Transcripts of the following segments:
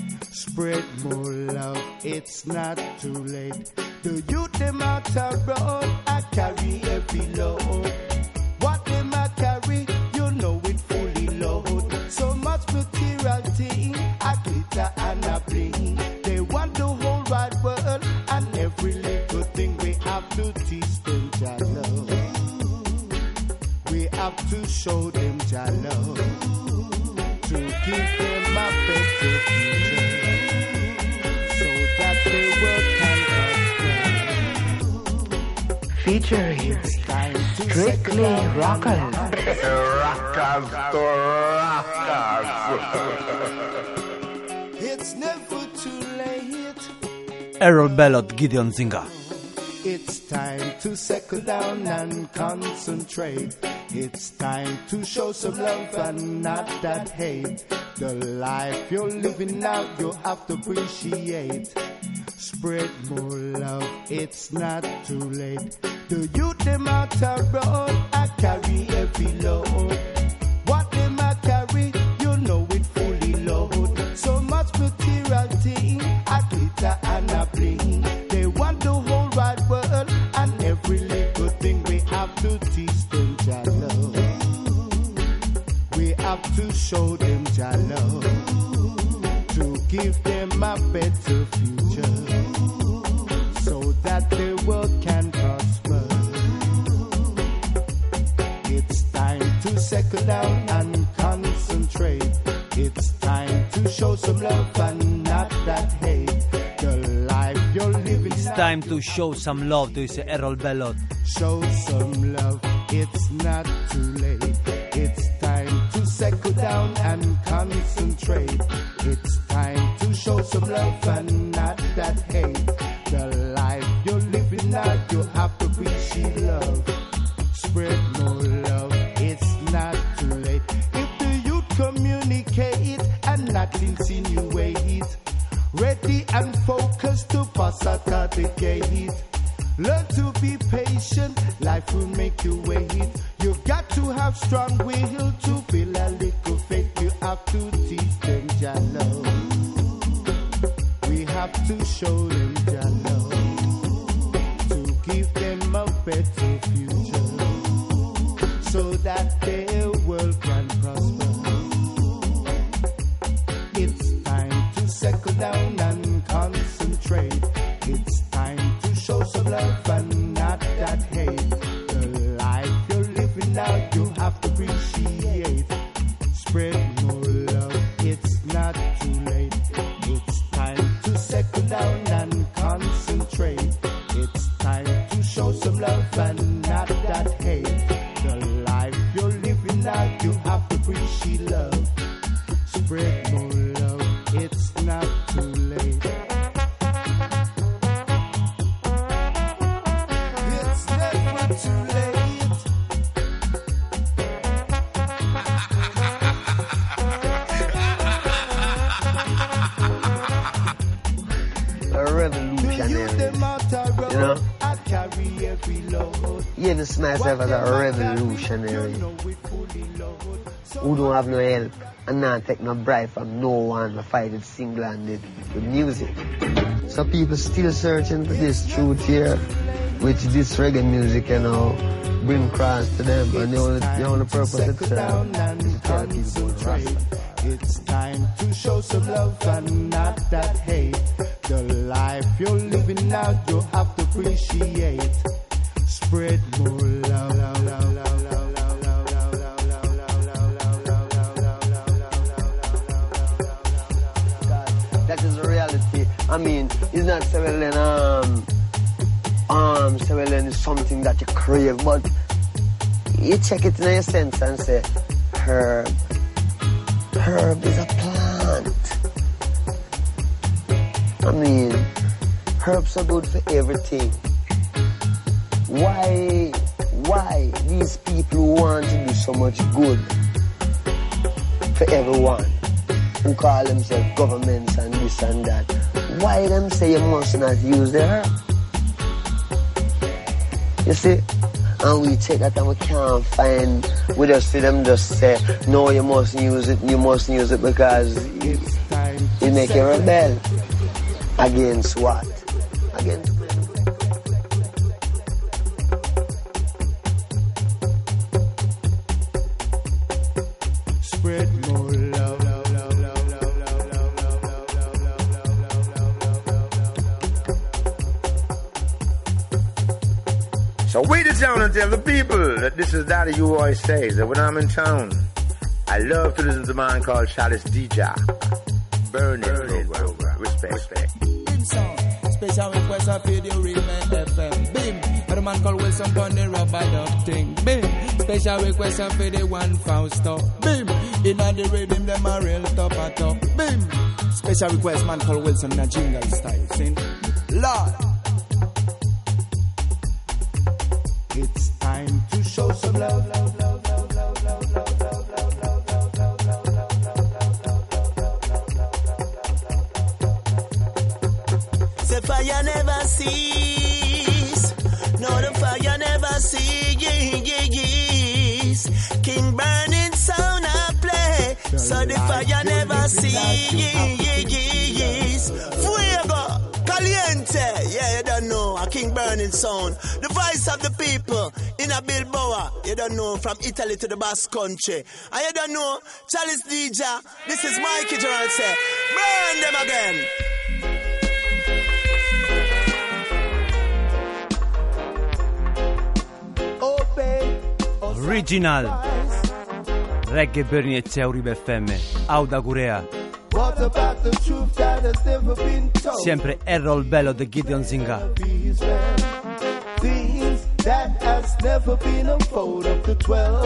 To. Spread more love, it's not too late. The youth them out a road, I carry every load. What them I carry, you know it fully load. So much material thing, I glitter and I bling. They want the whole wide world and every little thing we have to teach them Jah love. We have to show them Jah love Featuring Strictly Rockers. rockers to rockers. it's never too late. Errol Bellot, Gideon Zinga. It's time to settle down and concentrate. It's time to show some love and not that hate. The life you're living now, you have to appreciate. Spread more love, it's not too late. The youth them out road, I carry every load. Show them Jah love to give them a better future so that the world can prosper. It's time to settle down and concentrate. It's time to show some love and not that hate. The life you're living It's time to show some love, to dice Errol Bellot. Show some love, it's not too late. Down and concentrate. It's time to show some love and not that hate. The life you're living now, you have to appreciate love. Myself as a revolutionary who don't have no help and not take no bribe from no one to fight it single-handed with music. So people still searching for this truth here, which this reggae music, you know, bring across to them. And the only, the only purpose it's serves is to people about Rasta. It's time to show some love and not that hate. The life you're living now, you have to appreciate spread more that is reality. I mean, it's not Sewellen, um, um, Sewellen is something that you crave, but you check it in your sense and say, herb, herb is a plant. I mean, herbs are good for everything. Why why these people want to do so much good for everyone? who call themselves governments and this and that. Why them say you must not use the herb? You see? And we take that and we can't find, we just see them just say, no, you must use it, you must use it because it, it make you rebel. Against what? Against this is Daddy You always says that when I'm in town, I love to listen to a man called Chalice DJ. Burning, program. Respect. Respect. Bim sound. Special request of video remain FM. Bim. And a man called Wilson on the rubber duck thing. Bim. Special request of the one Fausto. Bim. Inna the rhythm them a real top a top. Bim. Special request man called Wilson in a jingle style. Sing. Lord. Burning sound. The voice of the people in a Bilboa. You don't know. From Italy to the Basque country. And you don't know. Chalice DJ. This is Mikey General say. Burn them again. Original. Reggae Berniezia Uribe FM. Auda Gurea. The? Sempre Errol Bello de Gideon Zinga. That's never been a fold of the twelve.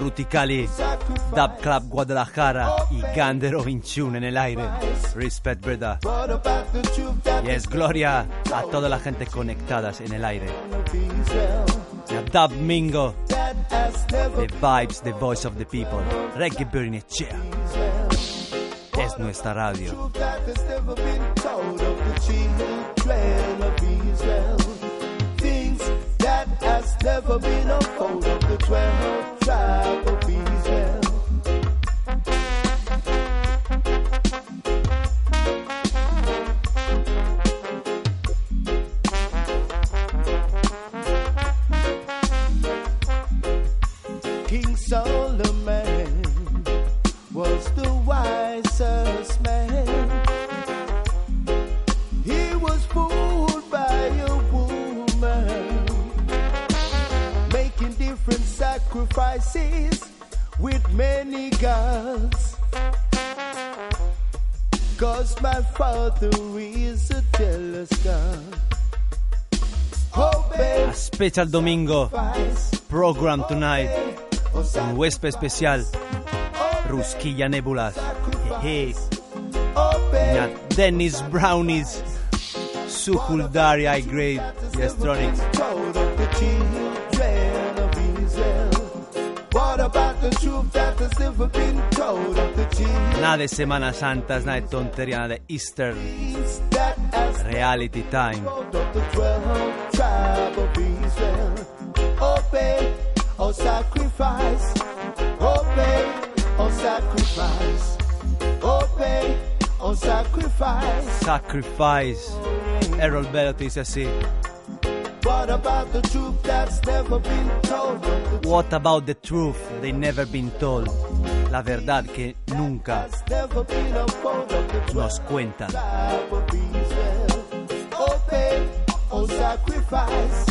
Ruticali, Dub Club Guadalajara y Gandero 21 en el aire. Respect, verdad. Y es gloria a toda la gente conectadas en el aire. Dub Mingo, The Vibes, The Voice of the People, Reggae Bernechea. Es nuestra radio. never been a fold of the twelve. love. Special domingo program tonight. Un huésped especial. Rusquilla Nebulas. Dennis Brownies. Sukuldari High Grade. Electronics. Nada de Semana Santa, nada de tontería, nada de Easter. Reality Time. Sacrifice. Sacrifice. Errol Bellatis, eh sì. What about the truth that's never been told? What about the truth they never been told? La verità che nunca nos cuentan. Obey or sacrifice.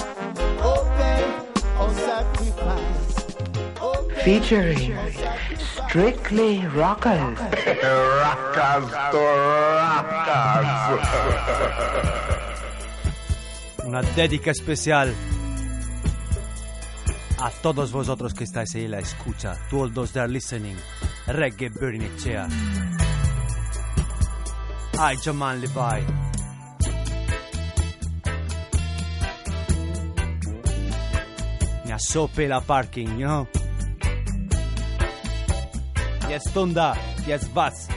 Obey or sacrifice. Featuring Strictly Rockers. Rockers to rockers. Una dedica especial a todos vosotros que estáis ahí la escucha. To all those that are listening. Reggae Burning Chair. I, Jaman Levi. Mi sope la parking, you know? Jetzt Tunda, jetzt was?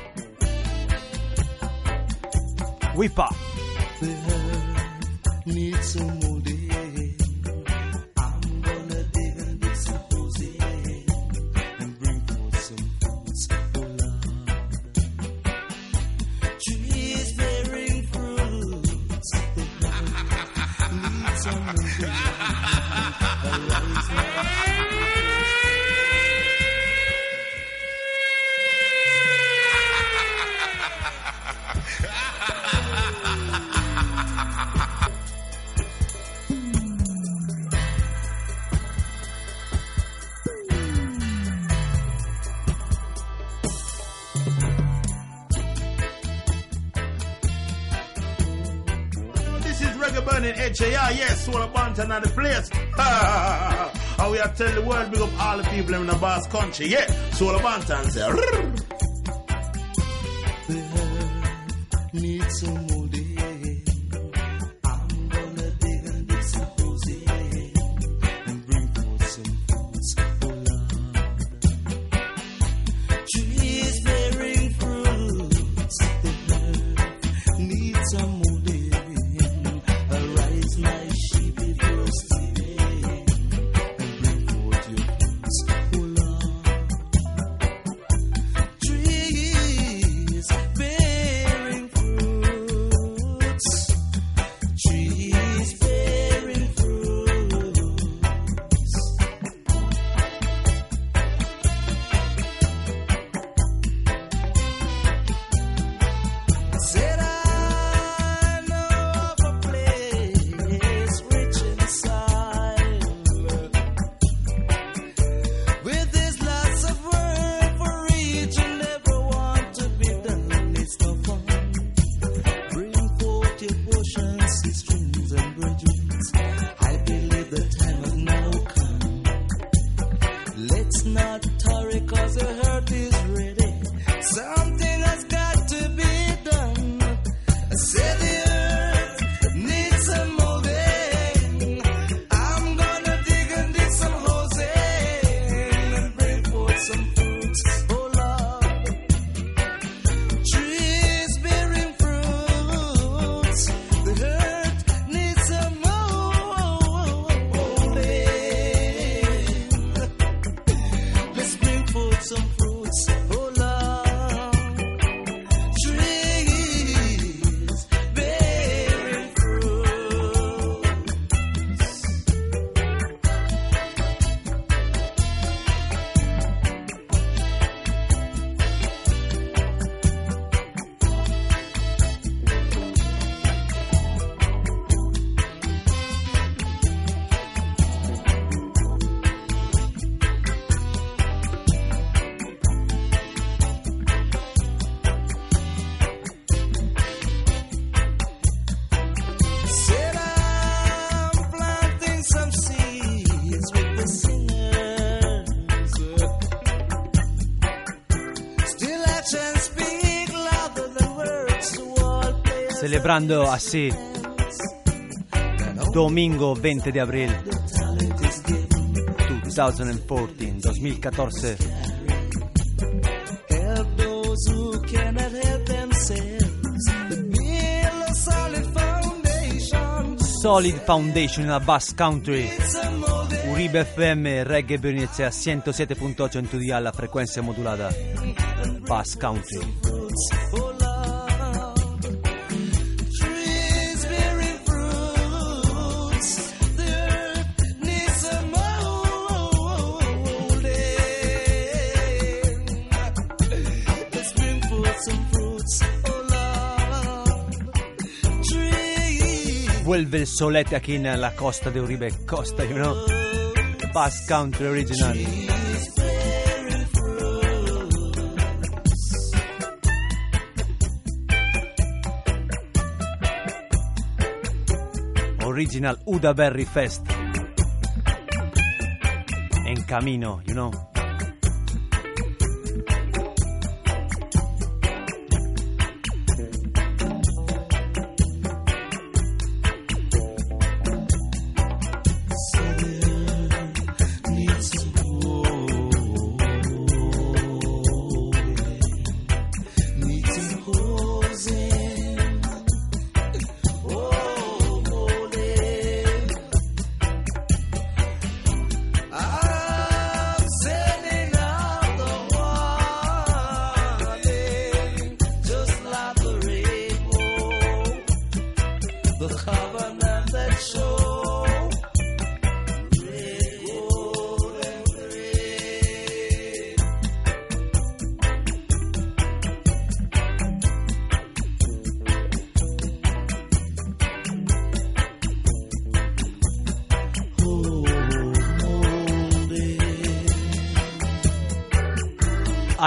Whipper. need some more Country. Yeah, Soul of Bantan's. celebrando así domingo 20 de abril 2014, 2014. Solid Foundation in la Bass Country. Uribe FM Reggae Bernizia 107.8 in 2D alla frequenza modulata Bass Country. Vuelve il solete aquí en la costa de Uribe. Costa, you know? Bass Country Original. Original Uda Berry Fest. En camino, you know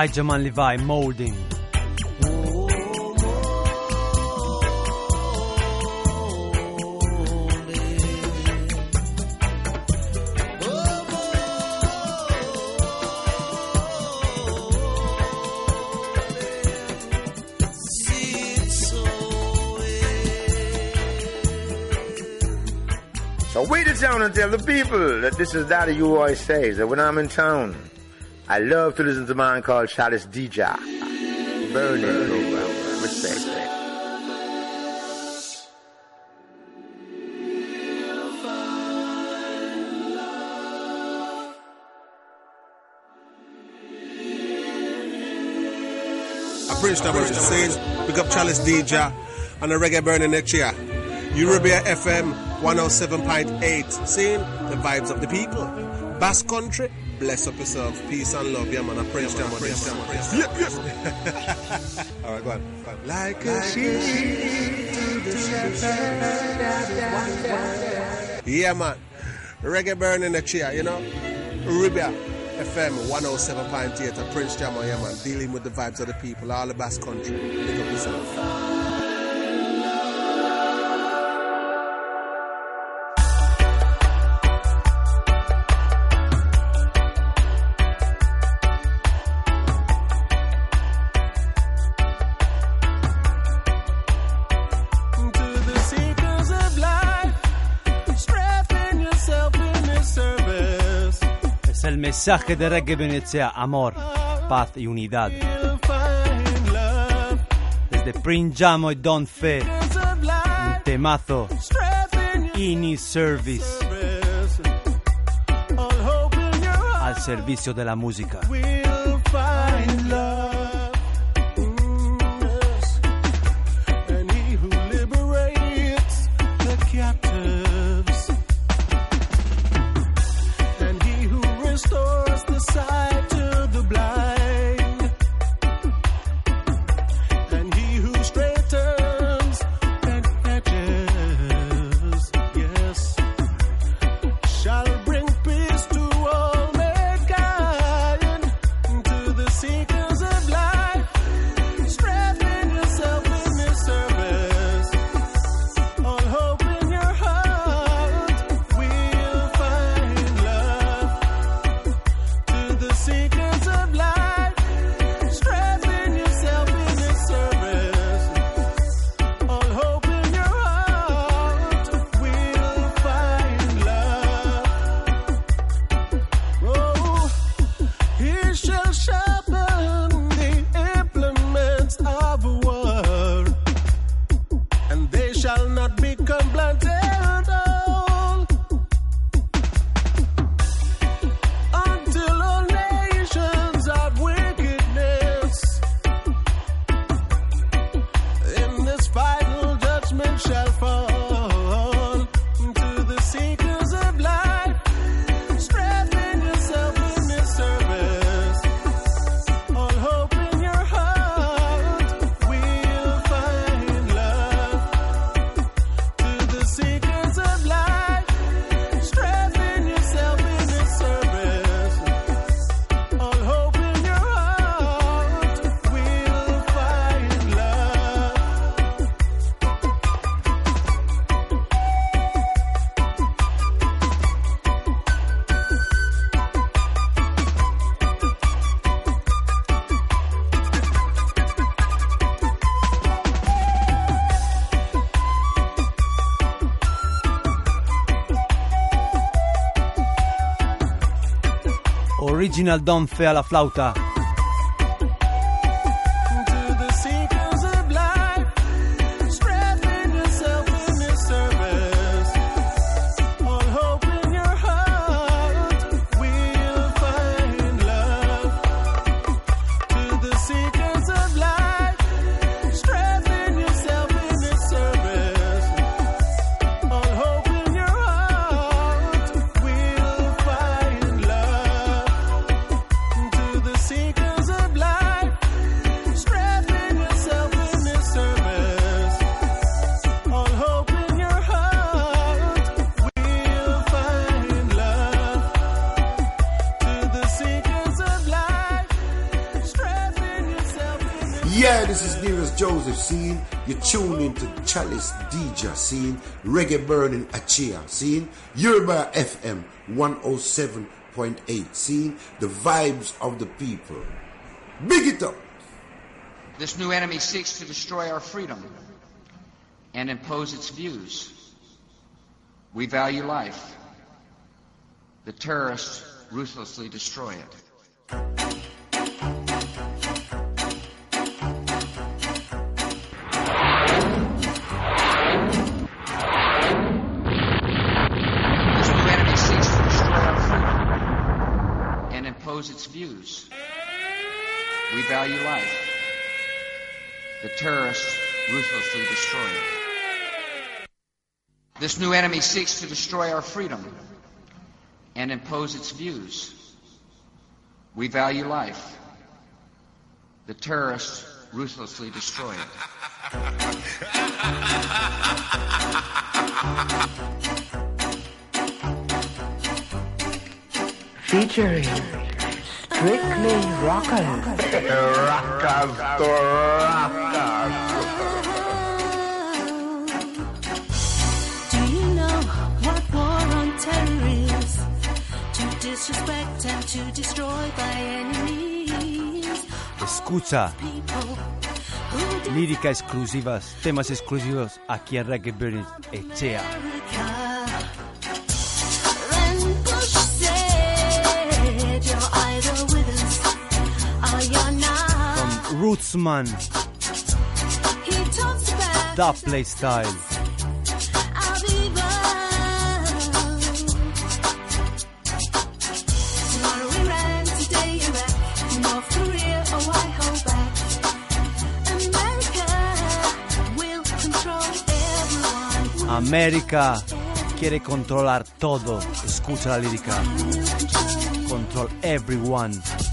I Jaman Levi Molding. So wait it down and tell the people that this is Daddy You always say that when I'm in town, I love to listen to man called Chalice DJ. Burning program. Respect. Prince Thomas says, pick up Chalice DJ and a reggae burning next year. Eurobia FM 107.8, seeing the vibes of the people. Bass country, bless up yourself, peace and love, yeah man, a Prince Thomas. Prince Thomas. Yeah, yeah. All right, go on. Go on. Like a sheep to the shepherd. Yeah man, reggae burning next year, you know. Eurobia FM 107.8 at Prince Jammer, yeah man, dealing with the vibes of the people, all the Bass country. Pick up yourself. Mensaje de Reggae inizia Amor, paz y unidad. Desde Prince Jamo y Don Fe Un temazo Ini Service al servicio de la música Original Don Fe alla flauta. Chalice DJ seeing Reggae Burning Achia scene, Yoruba FM 107.8 scene, the vibes of the people. Big it up! This new enemy seeks to destroy our freedom and impose its views. We value life. The terrorists ruthlessly destroy it. Value life. The terrorists ruthlessly destroy it. This new enemy seeks to destroy our freedom and impose its views. We value life. The terrorists ruthlessly destroy it. Featuring Strictly Rockers. Rockers to rockers. Do you know what war on terror is? To disrespect and to destroy by means. Escucha. Lírica exclusivas, temas exclusivos aquí en Burning Echea. Will control everyone. América quiere controlar todo. Escucha la lírica. Control everyone.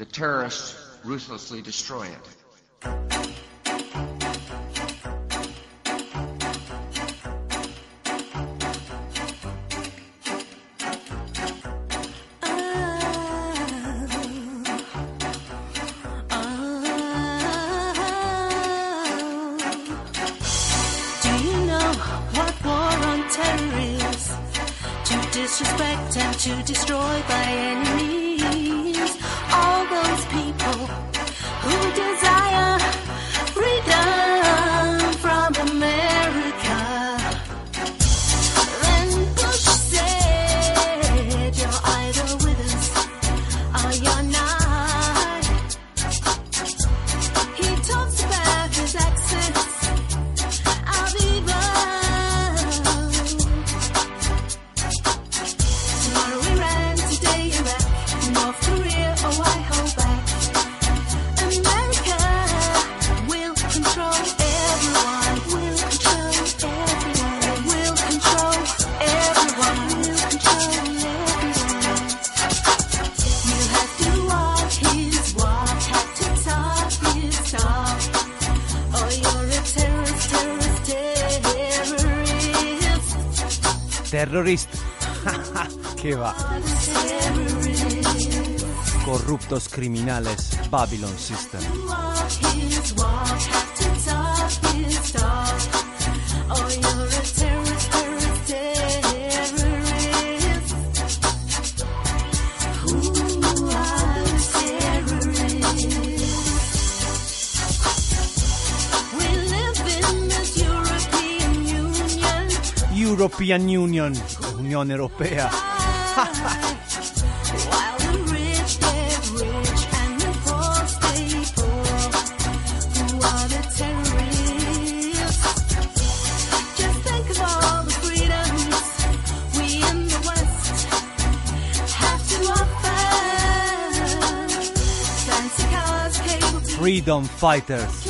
The terrorists ruthlessly destroy it. Criminales, Babylon System. European Union, Unión Europea. freedom fighters.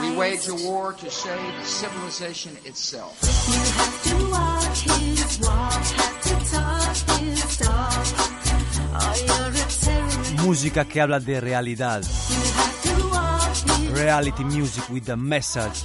We wage a war to save civilization itself. You have to walk his walk, have to talk his talk. Oh, Música que habla de realidad. Reality music with a message.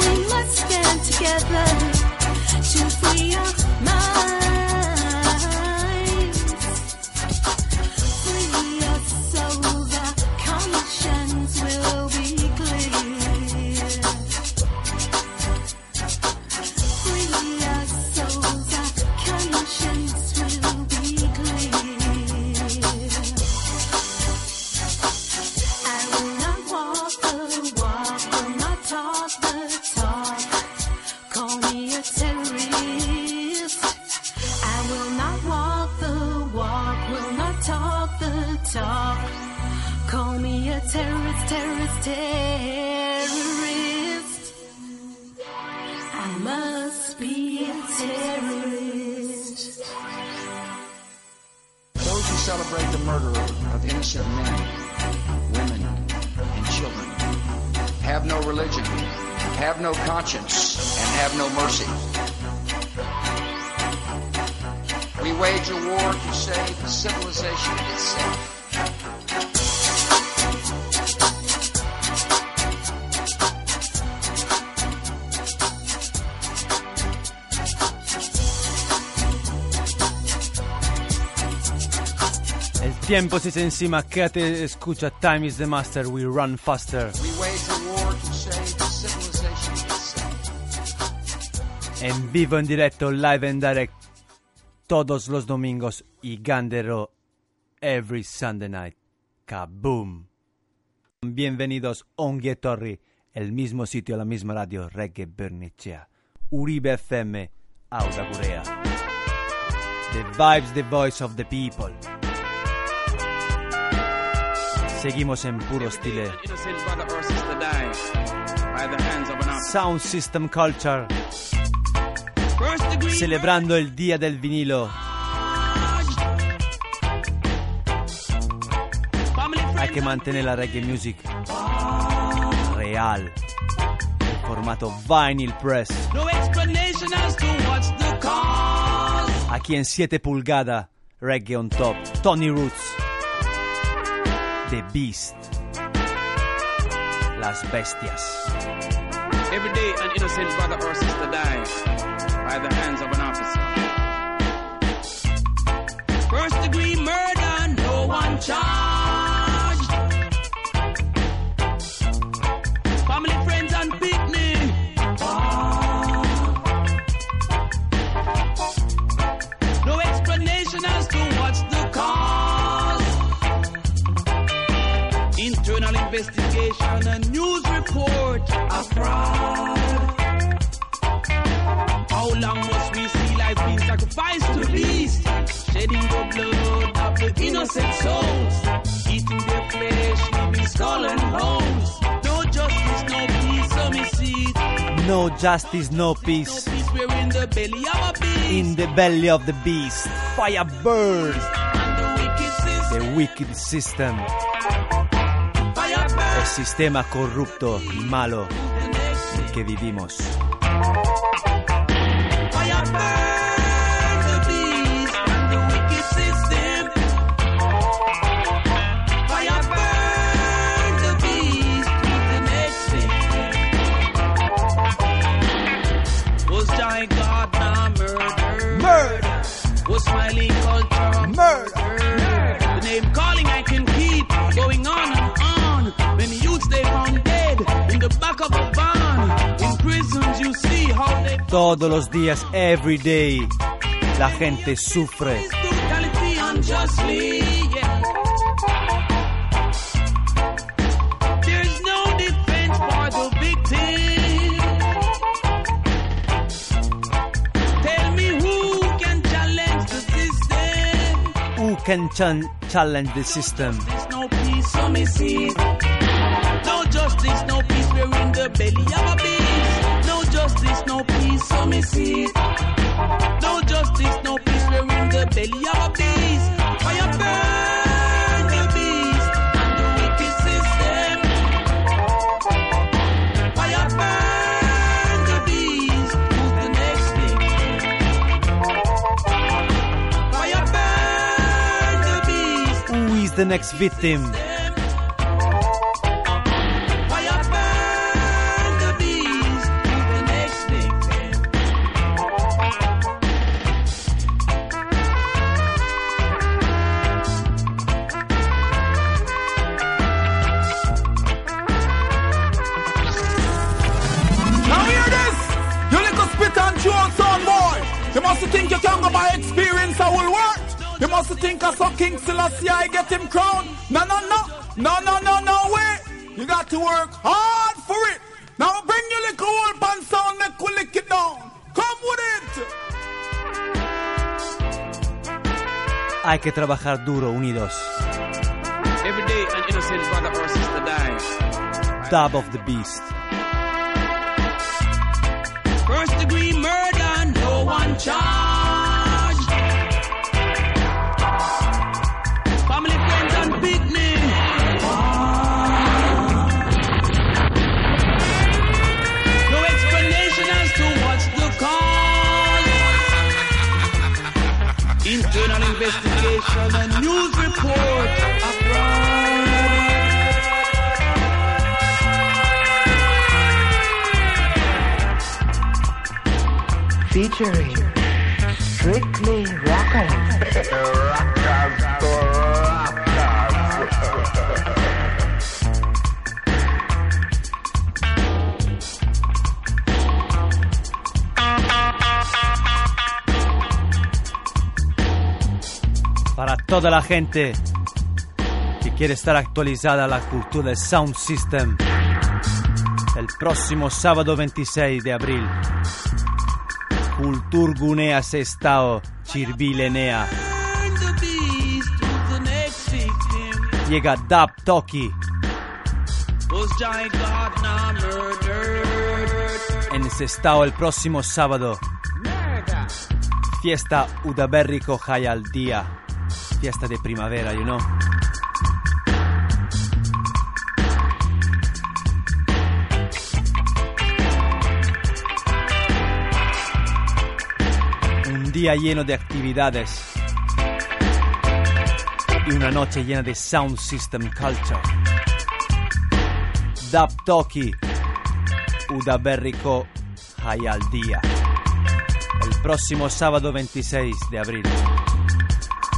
We must stand together to free our minds. Dice encima, Kate escucha Time is the Master, we run faster. En vivo, en directo, live and direct, todos los domingos y Gandero every Sunday night. Kaboom. Bienvenidos a Ongie el mismo sitio, la misma radio, Reggae Bernicea, Uribe FM, Auda Gurea. The vibes, the voice of the people. Seguimos en puro estilo. Sound System Culture. Celebrando el Día del Vinilo. Hay que mantener la reggae music real. El formato vinyl press. Aquí en 7 pulgadas, reggae on top. Tony Roots. The Beast. Las bestias. Every day, an innocent brother or sister dies by the hands of an officer. First degree murder, no one charged. Investigation, a news report, a fraud. How long must we see life being sacrificed to beasts? Shedding the blood of the innocent souls. Eating their flesh, leaving skull and bones. No justice, no peace, so me see it. No justice, no peace. Peace, we're in the belly of a beast. In the belly of the beast. Fire burns. The wicked system. The wicked system. Sistema corrupto malo que vivimos. Todos los días, every day, la gente sufre. who can challenge the system. No justice, no peace. We're in the belly of a no peace, me. No justice, no peace. We're in the belly of a beast. Fire burn the beast and the wicked system. Fire burn the beast. Who's the next victim? Fire burn the beast. Who is the next victim? Que trabajar duro, unidos. Every day, an innocent brother or sister dies. Dub of the beast. Featuring Strictly Rockers. Para toda la gente que quiere estar actualizada a la cultura del Sound System. El próximo sábado 26 de abril. Cultur Gunea Sestao Chirbilenea. Llega Dub Toki en Sestao el próximo sábado. Fiesta Udaberrico Jai al día. Fiesta de primavera, you know. Lleno de actividades y una noche llena de sound system culture. Dub Toki, Uda Berrico, Hayal Día. El próximo sábado 26 de abril,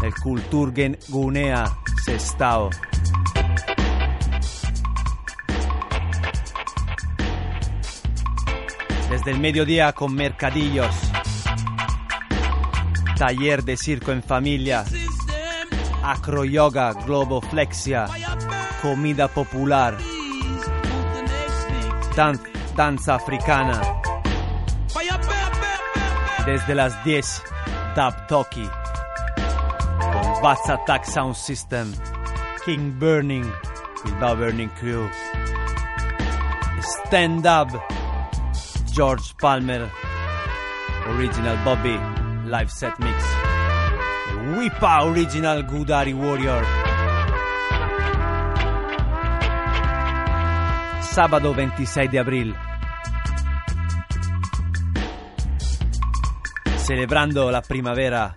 el Kulturgen Gunea Sestao. Desde el mediodía con mercadillos, taller de circo en familia, acroyoga, globoflexia, comida popular, dan- danza africana. Desde las 10, Dub Toki, con Bats Attack Sound System, King Burning, Bilbao Burning Crew, Stand Up, George Palmer, Original Bobby, Live Set Mix, Wipa Original Gudari Warrior. Sábado 26 de abril. Celebrando la primavera,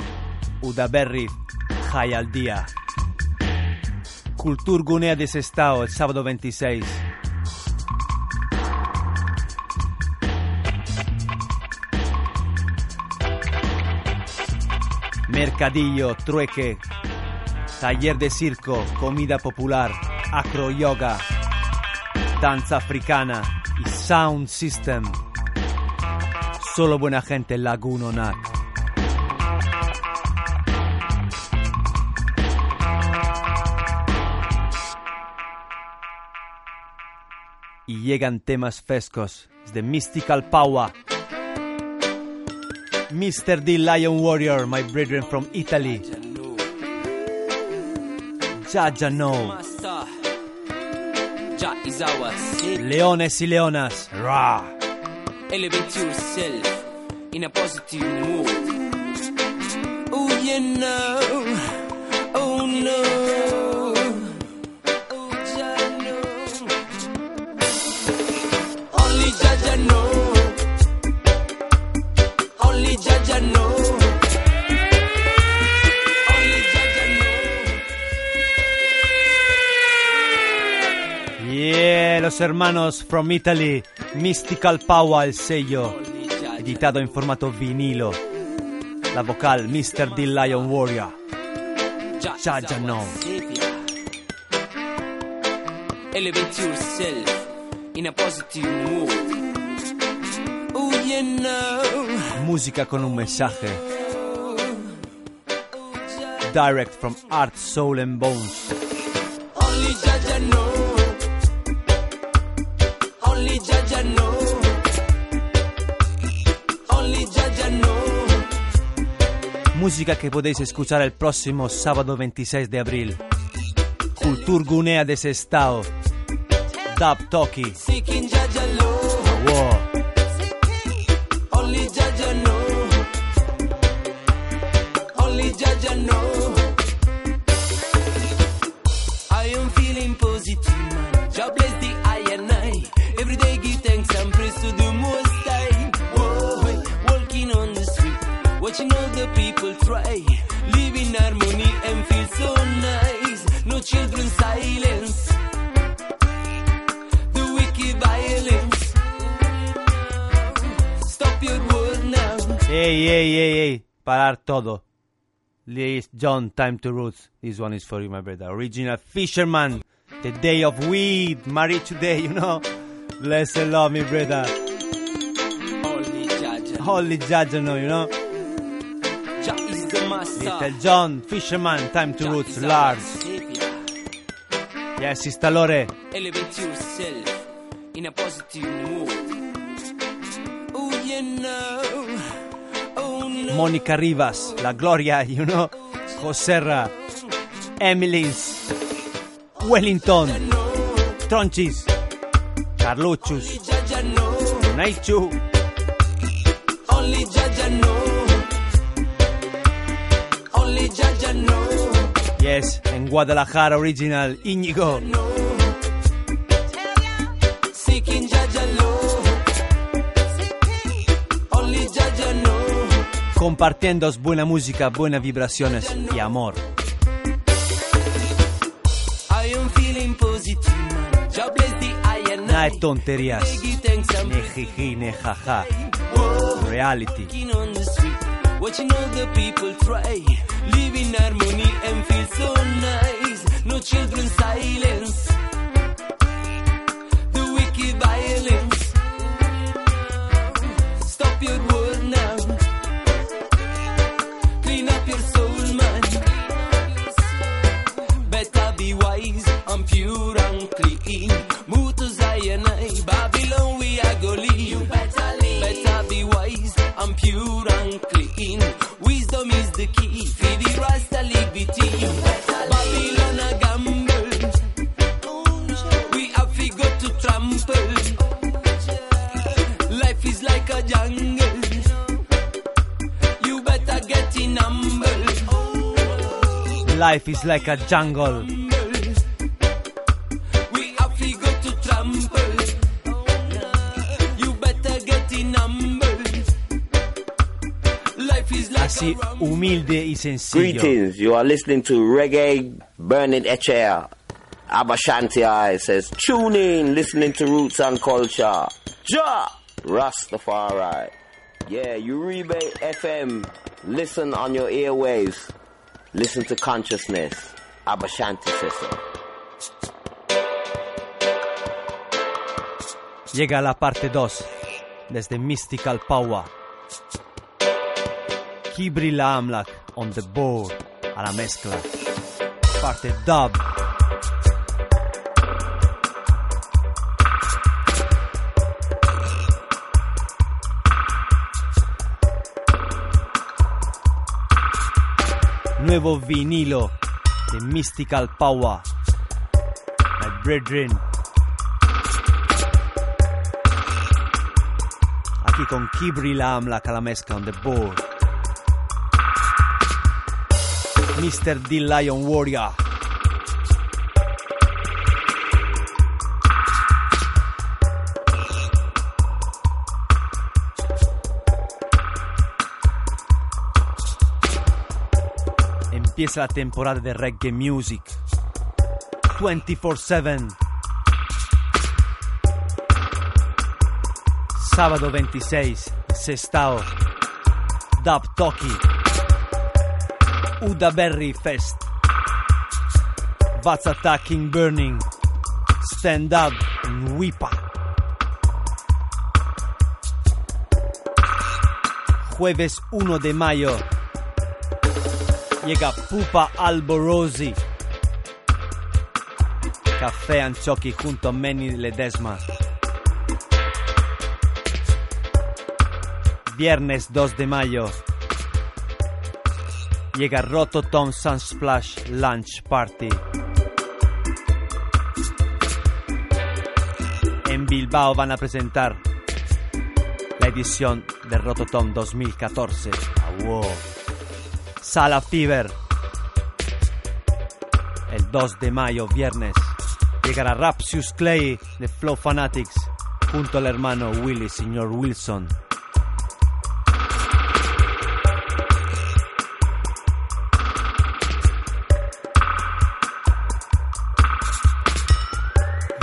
Udaberri High al día. Cultur Gunea de Sestao el sábado 26. Mercadillo, trueque, taller de circo, comida popular, acro yoga, danza africana y sound system. Solo buena gente en Laguno Nat. Y llegan temas frescos de Mystical Power. Mr. D Lion Warrior, my brethren from Italy. Jaja no. Master. Jah is our savior. Leones y leonas. Ra. Elevate yourself in a positive mood. Oh, you know. Oh, no. Los hermanos from Italy. Mystical Power, el sello. Editado en formato vinilo. La vocal, Mr. D Lion Warrior. Jaja no. Elevate yourself in a positive mood. Oh, you know. Música con un mensaje. Direct from Art, Soul and Bones. Only Jah Jah Música que podéis escuchar el próximo sábado 26 de abril. Cultur Gunea de Sestao. Dub Toki. Wow. People. Live in harmony and feel so nice. No children silence. The wicked violence. Stop your word now. Hey, hey, hey, hey. Parar todo. Liz John, Time to Roots. This one is for you, my brother. Original Fisherman. The day of weed. Married today, you know. Bless the Lord, my brother. Jah Jah. Holy judge, you know, Little John, Fisherman, Time to Roots, Lars. Yes, Sister Lore. Elevate yourself in a positive mood. Oh, you know. Oh, no. Mónica Rivas, La Gloria, you know. Joserra. Emily's. Wellington. Tronchis. Know. Naichu. Only Jah Jah Yes, en Guadalajara Original, Íñigo. Compartiendo buena música, buenas vibraciones y amor. Nada de tonterías, ni jiji, ni jaja. Reality. Watching the people try, live in harmony and feel so nice. No children silence, the wicked violence. Stop your war now. Clean up your soul, man. Better be wise I'm pure and clean. Move to Zion, Babylon, we are go leave. You better leave. Better be wise and pure and clean. Wisdom is the key. For the Rasta liberty. Babylon a gamble. We have to go to trample. Life is like a jungle. You better get in humble. Life is like a jungle. Así humilde y sencillo. Greetings, you are listening to Reggae Burning Echair. Abashanti I says, tune in, listening to Roots and Culture. Ja! Rastafari. Yeah, Uribe FM. Listen on your airwaves. Listen to consciousness. Abashanti says so. Llega la parte 2 desde Mystical Power. Kibri la Amlak on the board a la mezcla. Parte dub. Nuevo vinilo de Mystical Power. My brethren. Aquí con Kibri la Amlak a la mezcla on the board. Mr. D Lion Warrior. Empieza la temporada de reggae music. 24/7. Sábado 26, Sestao. Dub Toki. Uda Berry Fest. Vats Attacking Burning. Stand Up Wipa. Jueves 1 de mayo. Llega Pupa Alborosi. Café Anchoqui junto a Manny Ledesma. Viernes 2 de mayo. Llega Rototom Sunsplash Lunch Party. En Bilbao van a presentar la edición de Rototom 2014. Ah, wow. Sala Fever. El 2 de mayo, viernes, llegará Rapsius Clay de Flow Fanatics junto al hermano Willy, señor Wilson.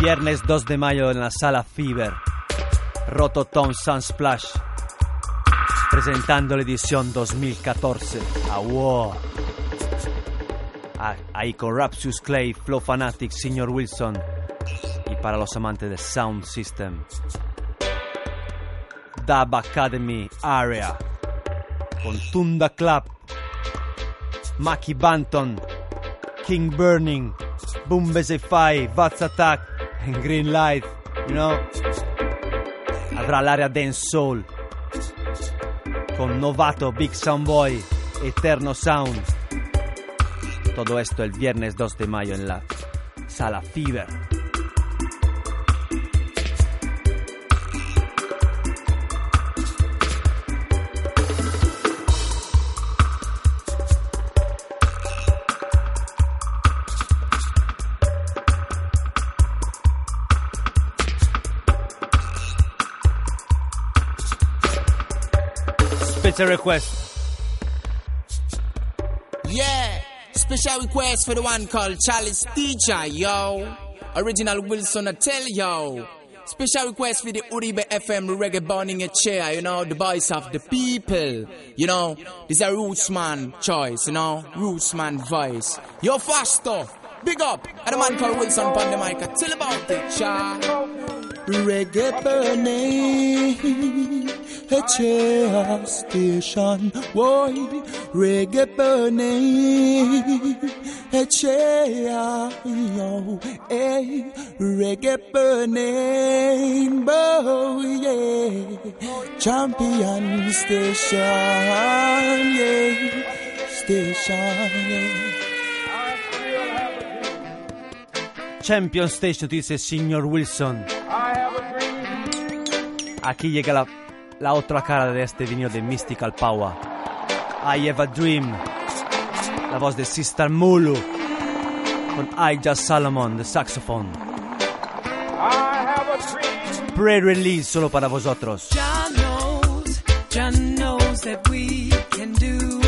Viernes 2 de mayo en la sala Fever. Rototom Sunsplash. Presentando la edición 2014. Ah, wow. Ah, Ahí con Rapsius Clay, Flow Fanatics, Señor Wilson. Y para los amantes de Sound System. Dub Academy Area. Con Tunda Club. Maki Banton. King Burning. Boom Fi, Vats Attack. En Green Light. You know. Avrà l'area Dance Soul. Con Novato, Big Sound Boy, Eterno Sound. Todo esto el viernes 2 de mayo en la Sala Fever. What's request? Yeah, special request for the one called Charlie's Teacher, yo. Original Wilson, I tell yo. Special request for the Uribe FM reggae burning a chair, you know, the voice of the people. You know, this is a roots man choice, you know, roots man voice. Yo, faster, big up. And the man called Wilson on the mic, tell about it, cha. Reggae burning. A chair station, boy. Reggae burning, a chair, yo, hey. Reggae burning, boy, yeah. Champion station, yeah. Station, yeah. Champion Station, dice señor Wilson. Aquí llega la, la otra cara de este vinilo de Mystical Power. I Have a Dream. La voz de Sister Mulu. Con I Just Salomon, de saxophone. Pre-release solo para vosotros. Jah knows, Jah knows that we can do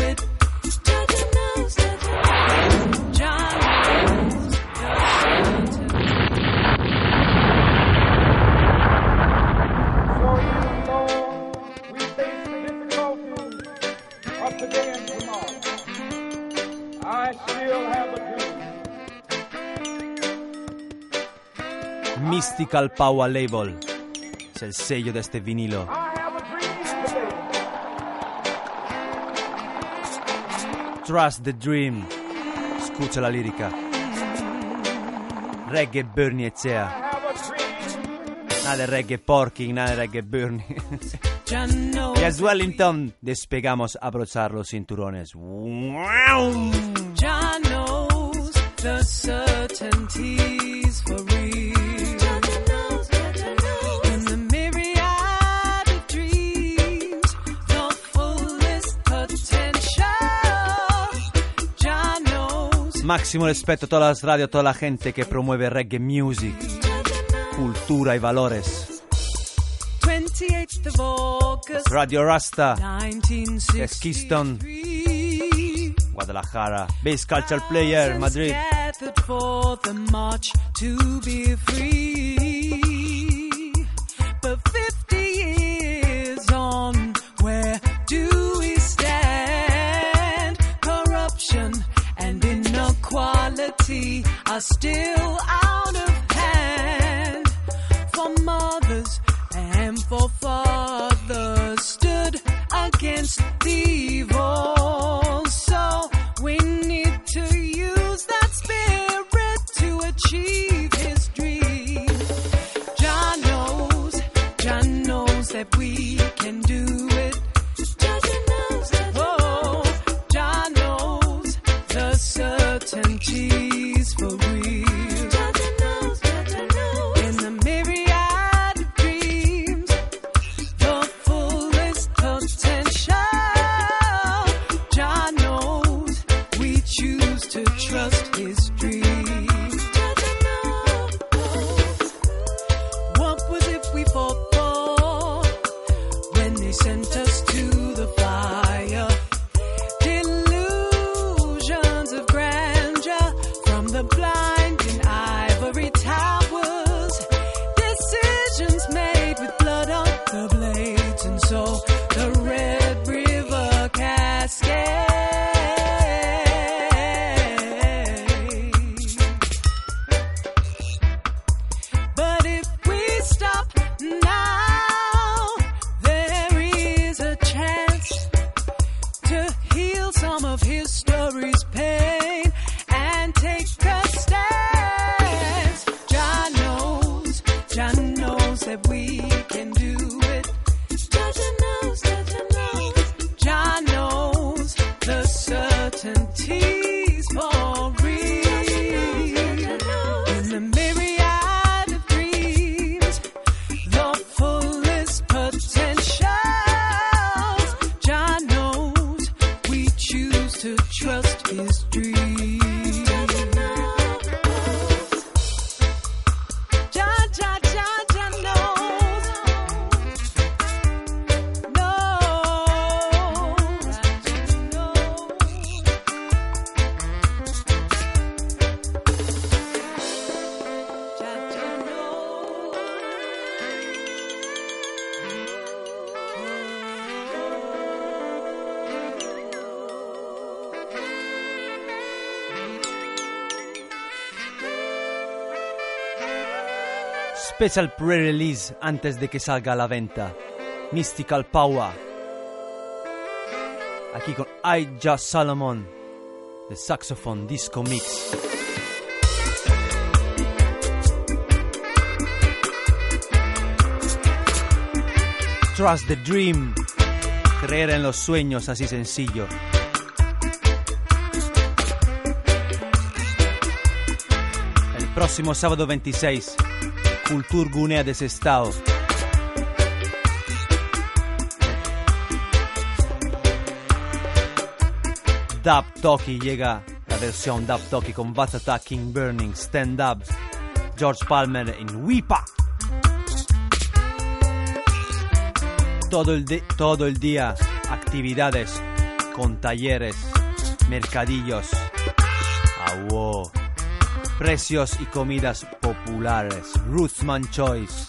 Mystical Power Label. Es el sello de este vinilo. Trust the Dream. Escucha la lírica. Reggae Bernie Echea. Nada de reggae porking, nada de reggae Bernie. Y a Wellington despegamos a abrochar los cinturones. Jah fullest potential. Jah knows Máximo respeto a todas las radios, a toda la gente que promueve reggae music, cultura y valores. 28th of August, Radio Rasta, 1963. es Keystone, Guadalajara, Bass Culture Player, Madrid. for the march to be free. But 50 years on, where do we stand? Corruption and inequality are still out of hand. For mothers and for fathers stood against the Special pre-release antes de que salga a la venta. Mystical Power. Aquí con I Solomon. The Saxophone Disco Mix. Trust the Dream. Creer en los sueños así sencillo. El próximo sábado 26, Cultur Gunea de Sestao. Dub Toki llega la versión Dub Toki con Bat Attack, King Burning, Stand Up, George Palmer en Wipa. Todo el, todo el día actividades con talleres, mercadillos, awo, precios y comidas populares. Ruthman Choice.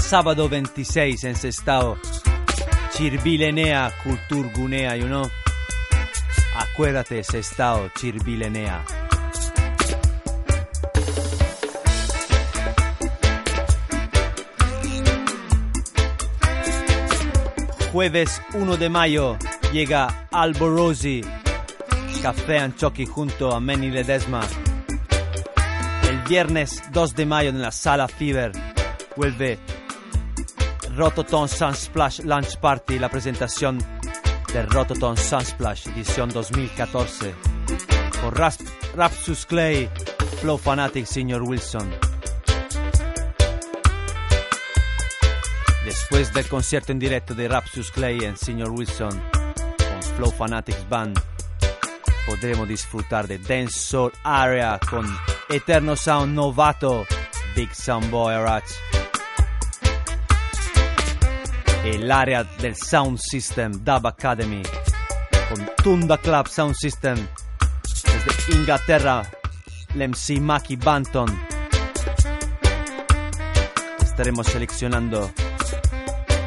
Sábado 26 en Sestao. Chirbilenea, Cultur Gunea, you know. Acuérdate, Sestao, Chirbilenea. Jueves 1 de mayo llega Alborosi, Café Anchoqui junto a Manny Ledesma. El viernes 2 de mayo en la Sala Fever vuelve Rototon Sunsplash Lunch Party, la presentación de Rototon Sunsplash edición 2014 con Rapsus Clay, Flow Fanatic, Senior Wilson. Después del concierto en directo de Rapsus Clay en Senior Wilson con Flow Fanatics Band, podremos disfrutar de Dance Soul Area con Eterno Sound Novato, Big Sound Boy Arach. El área del Sound System Dub Academy con Tunda Club Sound System desde Inglaterra, l'MC Maki Banton. Estaremos seleccionando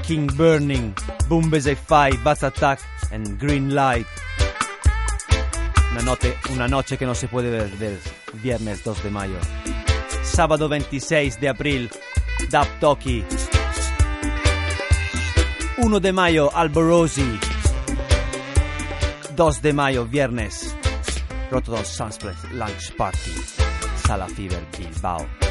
King Burning, Bombese Five, Bass Attack and Green Light. Una, noche, una noche que no se puede ver del viernes 2 de mayo. Sábado 26 de abril, Dub Toki. 1 de mayo, Alborosi. 2 de mayo, viernes, Rotterdam Sunsplash Lunch Party, Sala Fever, Bilbao.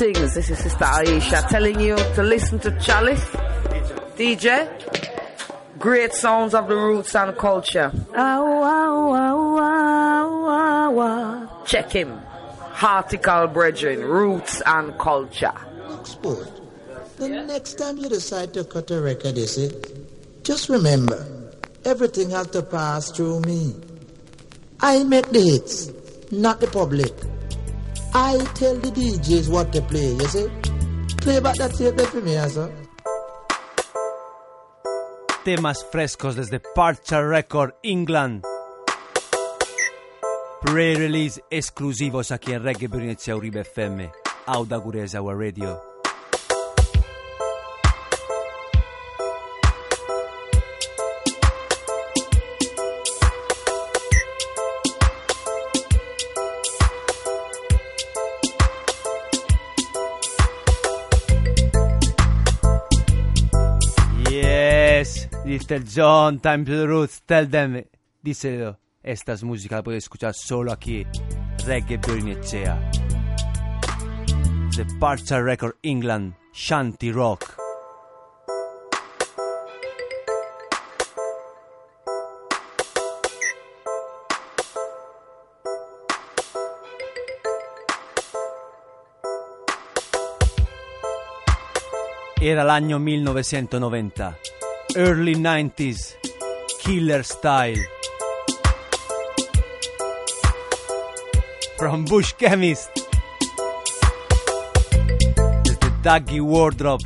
Greetings, this is Sister Aisha telling you to listen to Chalice, DJ, great sounds of the roots and culture. Check him. Hartical Brethren, Roots and Culture. Sport. The next time you decide to cut a record, you see, just remember, everything has to pass through me. I make the hits, not the public. I tell the DJs what to play, you see. Play back that tape for me, also. Temas frescos desde Parcha Record, England. Pre-release exclusivos aquí en Reggae Brunezia Uribe FM. Auda Gureza Our Radio. Little John, Time to the Roots, tell them, díselo, esta es música la puedes escuchar solo aquí, Reggae Bernicea. The Parcha Record England, Shanty Rock. Era l'anno 1990, early 90s, killer style. from Bush Chemist. Desde Dougie Wardrobe,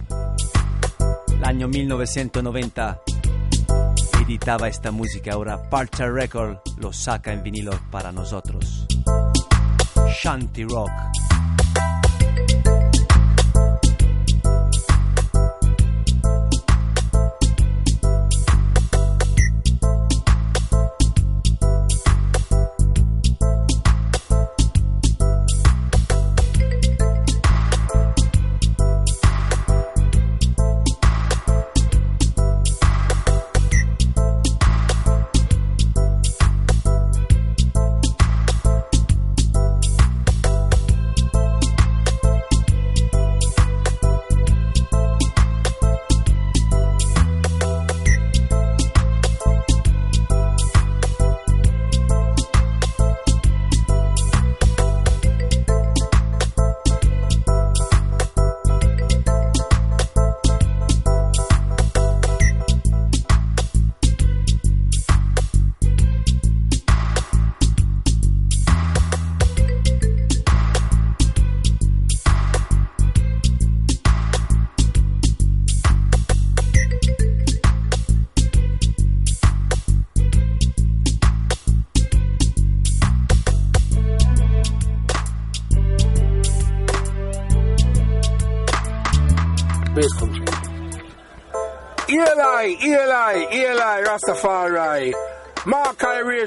l'anno 1990, editaba esta música. Ahora Parcha Record lo saca en vinilo para nosotros. Shanty Rock.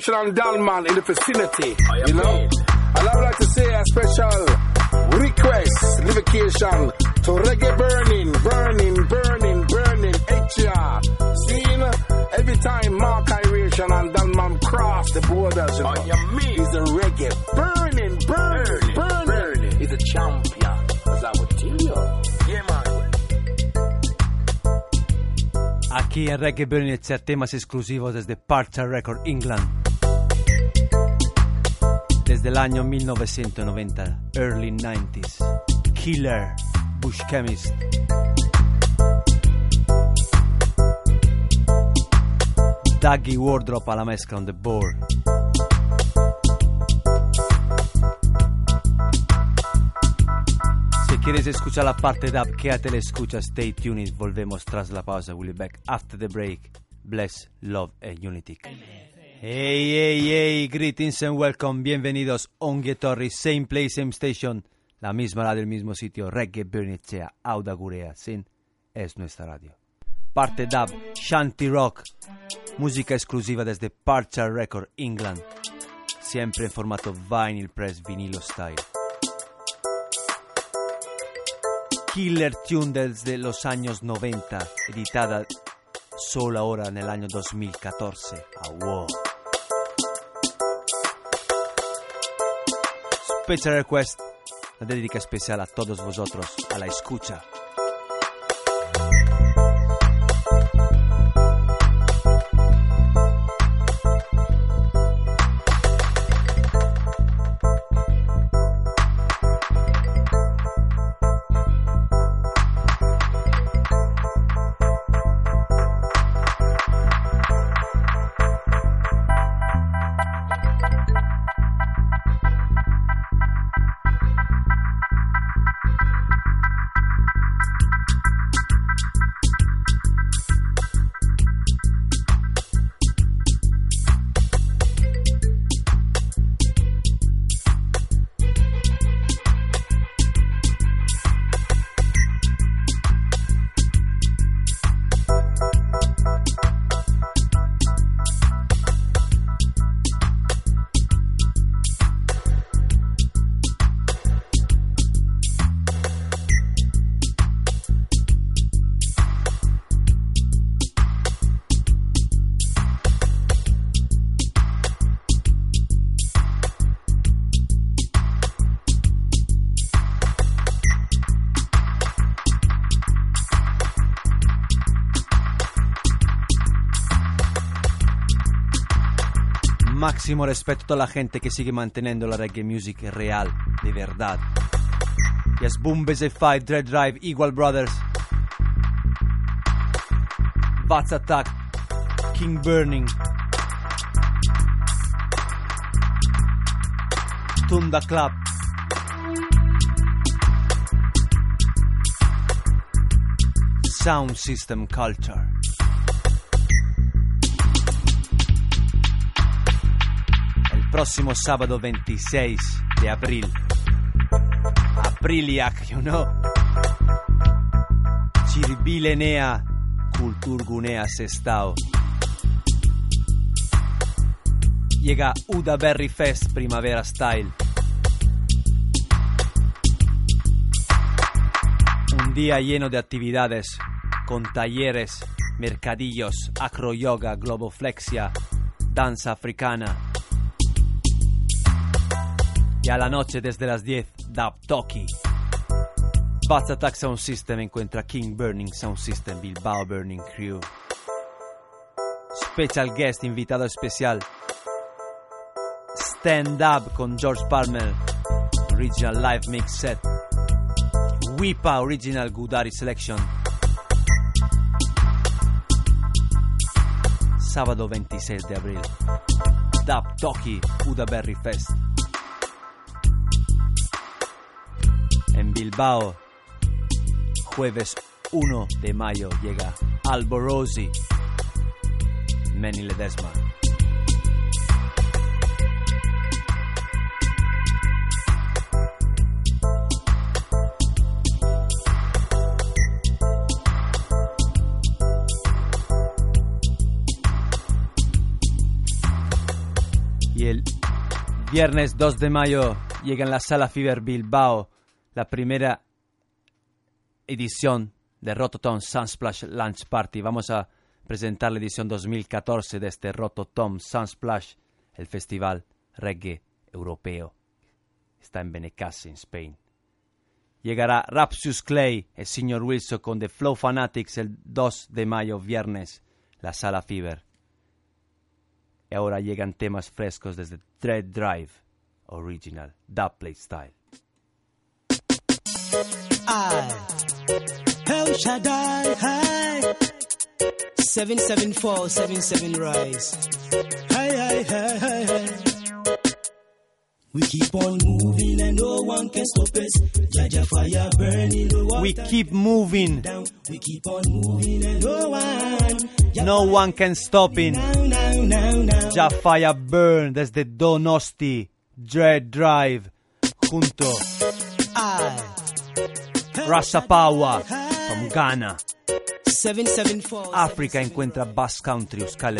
Rachel and Dalman in the vicinity. You know? And I would like to say a special request, livocation to reggae burning, burning, burning, burning, HR. Seen every time Mark Rachel and Dalman cross the borders, you know, he's a reggae burning, burning, burning, burning. He's a champion, as I would tell you. Yeah, man. Aquí en Reggae Burning temas exclusivos desde Parcha Record England. Desde el año 1990, early 90s. Killer, Bush Chemist. Dougie Wardrop a la mezcla on the board. Si quieres escuchar la parte dub, quédate la escucha, stay tuned, volvemos tras la pausa, we'll be back after the break. Bless, love and unity. Hey, hey, hey, greetings and welcome, bienvenidos, Ongue Torri, same place, same station, la misma radio, el mismo sitio, Reggae Bernicea, Auda Gurea, sin, es nuestra radio. Parte dub, Shanty Rock, música exclusiva desde Parcha Record, England, siempre en formato vinyl press, vinilo style. Killer Tune desde los años 90, editada solo ahora en el año 2014. Ah, wow. Special request, la dedica especial a todos vosotros, a la escucha. Máximo respeto a la gente que sigue manteniendo la reggae music real, de verdad. Yes, Boom Fight, Dread Drive, Equal Brothers, Bats Attack, King Burning. Rotunda Club. Sound System Culture. El próximo sábado 26 de abril. Apriliac, you know. Cirbilenea Culturgunea Sestao. Llega Uda Berry Fest Primavera Style. Un día lleno de actividades, con talleres, mercadillos, acro yoga, globoflexia, danza africana. Y a la noche desde las 10, Dub Toki. Bats Attack Sound System encuentra King Burning Sound System, Bilbao Burning Crew. Special guest invitado especial. Stand Up con George Palmer. Original live mix set. Wipa Original Gudari Selection. Sábado 26 de abril. Dub Toki Udaberry Fest. Bilbao, jueves 1 de mayo llega Alborosi, Manny Ledesma. Y el viernes 2 de mayo llega en la Sala Fever Bilbao la primera edición de Rototom Sunsplash Lunch Party. Vamos a presentar la edición 2014 de este Rototom Sunsplash, el festival reggae europeo. Está en Benicassi, en Spain. Llegará Rapsius Clay, el señor Wilson con The Flow Fanatics el 2 de mayo, viernes, la Sala Fever. Y ahora llegan temas frescos desde Dread Drive, original, Dubplate Style. I, El Shaddai, hi. 77477 rise. Hi, hi, hi, hi, hi. We keep on moving and no one can stop us. Jaja fire burning the water. We keep moving. We keep on moving and no one. No one can stop in. Now, now, now. Ja Fire Burn desde Donosti, Dread Drive, junto I, Rasa Power from Ghana. 774. África encuentra Bass Country, Euskal.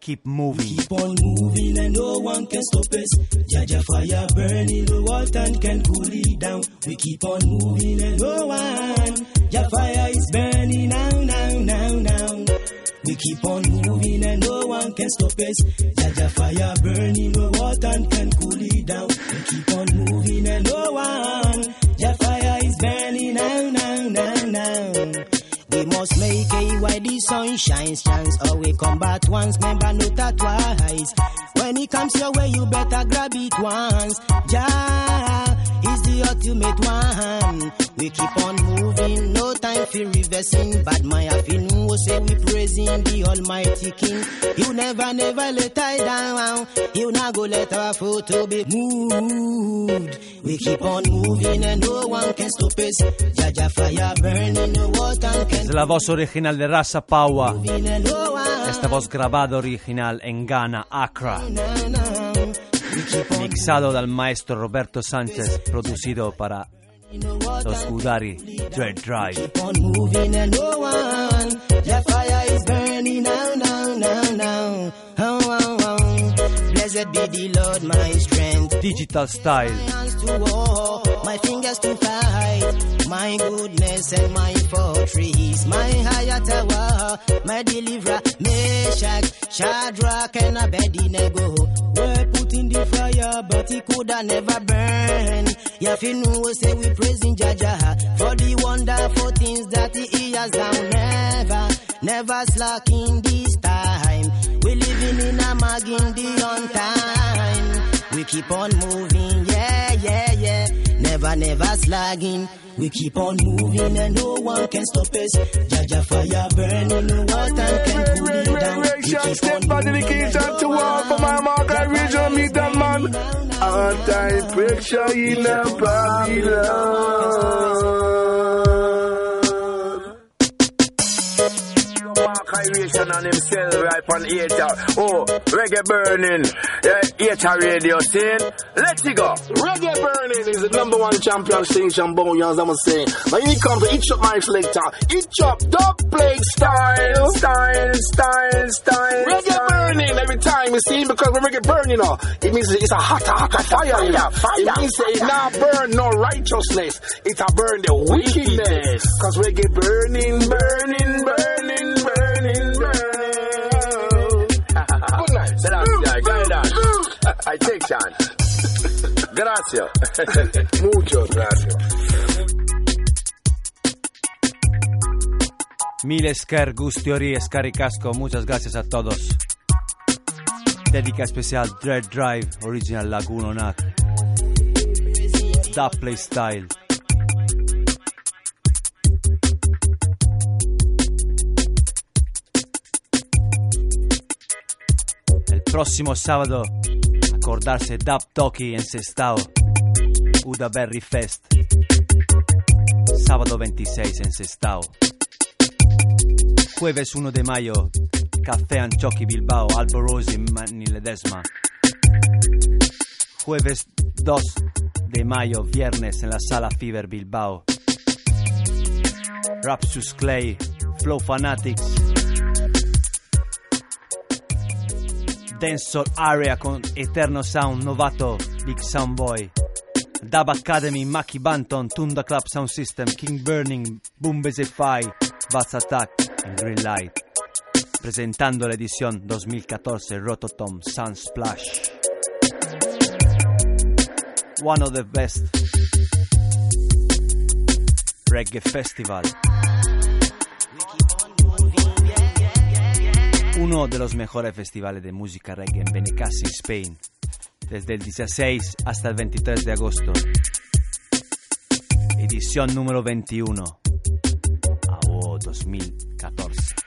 Keep moving. Keep on moving and no one can stop us. Jaja fire burning the water and can cool it down. We keep on moving and no one. Jah fire is burning now, now, now, now. We keep on moving and no one can stop us. Jaja fire burning the water can cool it down. We keep on moving and no one. Jah fire is burning now, now, now, now. We must make a while the sun shines, shines. Or we combat once, remember not twice. When it comes your way, you better grab it once. Jah is the ultimate one. We keep on moving, no time for reversing. Bad my feeling will say we praising the Almighty King. You never, never let I down. You not go let our foot to be moved. We keep on moving and no one can stop us. Jaja fire burning the water can Es la voz original de Rasa Power. no. Esta voz grabada original en Ghana, Accra. Mixado dal maestro Roberto Sánchez, producido para los Udari Dread Drive. keep on moving and no one. Your fire is burning now, now, now, now. Oh, oh. Blessed be the Lord, my strength. Digital Style. hands to war, my fingers to fight, my goodness and my fortress, my higher tower, my deliverer, Meshach, Shadrach and Abednego. Were put in the fire, but it coulda never burn. Yafinu say we praising Jaja for the wonderful things that he has done. Never, never slacking this time. Living in a mag in the on time. We keep on moving, yeah, yeah, yeah. Never never, slagging. We keep on moving and no one can stop us. Jaja fire burning, no water can cool it down. Keep step on by dedication to all for my mark I region meet that man. Anti-pressure in a Babylon. Mark Iration on himself right on Eater. Oh, reggae burning. Yeah, Eater radio scene. Let's go. Reggae Burning is the number one champion station, Bone Youngs, I'm saying. Now you come to Itch Up My Selector. Itch Up, dub play style. Style, style, style. Reggae Burning every time, you see, because when reggae burn, you oh. know, it means it's a hot, hot, hot fire. you know. Fire, It means it not burn no righteousness. It a burn the wickedness. Cause reggae burning, burning, burning, burning, guide on. I. Gracias. Mucho gracias. Miles Ker, Gustiori, Escaricasco, muchas gracias a todos. Dedica especial Dread Drive, Original Laguno Nat. Da Play Style. El próximo sábado, acordarse Dub Toki en Sestao. Uda Berry Fest. Sábado 26 en Sestao. Jueves 1 de mayo, Café Anchoqui Bilbao, Alborosi, Mani Ledesma. Jueves 2 de mayo, viernes en la Sala Fever Bilbao. Rapsus Clay, Flow Fanatics. Dancehall Area con Eterno Sound, Novato, Big Sound Boy. Dub Academy, Maki Banton, Tunda Club Sound System, King Burning, Boom Fai, Vaz Attack y Green Light. Presentando la edición 2014 Rototom Sunsplash. One of the best reggae festival. Uno de los mejores festivales de música reggae en Benicassi, Spain, desde el 16 hasta el 23 de agosto. Edición número 21. AO 2014.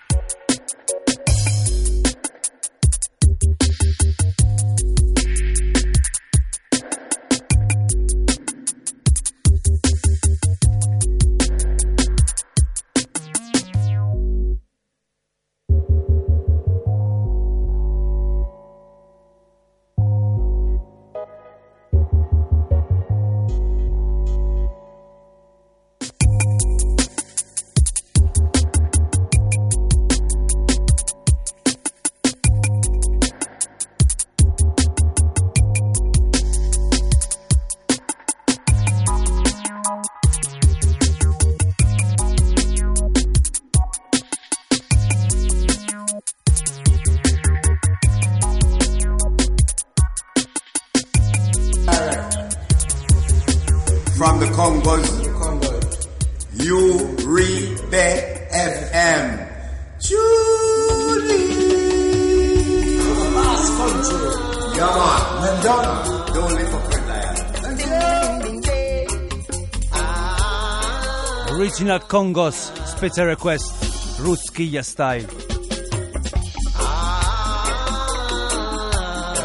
Congos, special request, Roots style.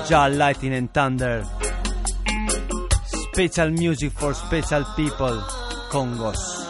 Jah Lightning and Thunder. Special music for special people, Congos.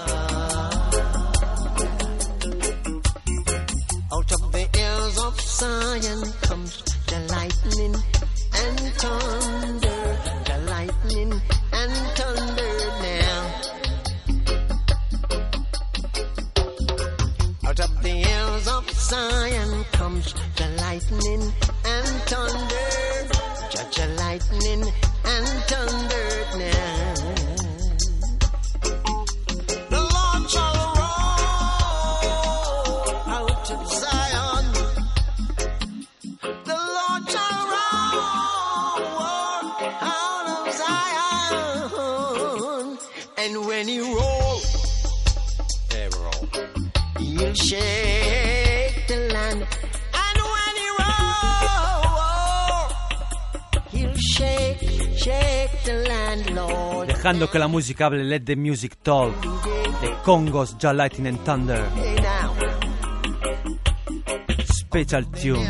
Continuando con la musica, Let the Music Talk e Congos già Lightning and Thunder. Special tune.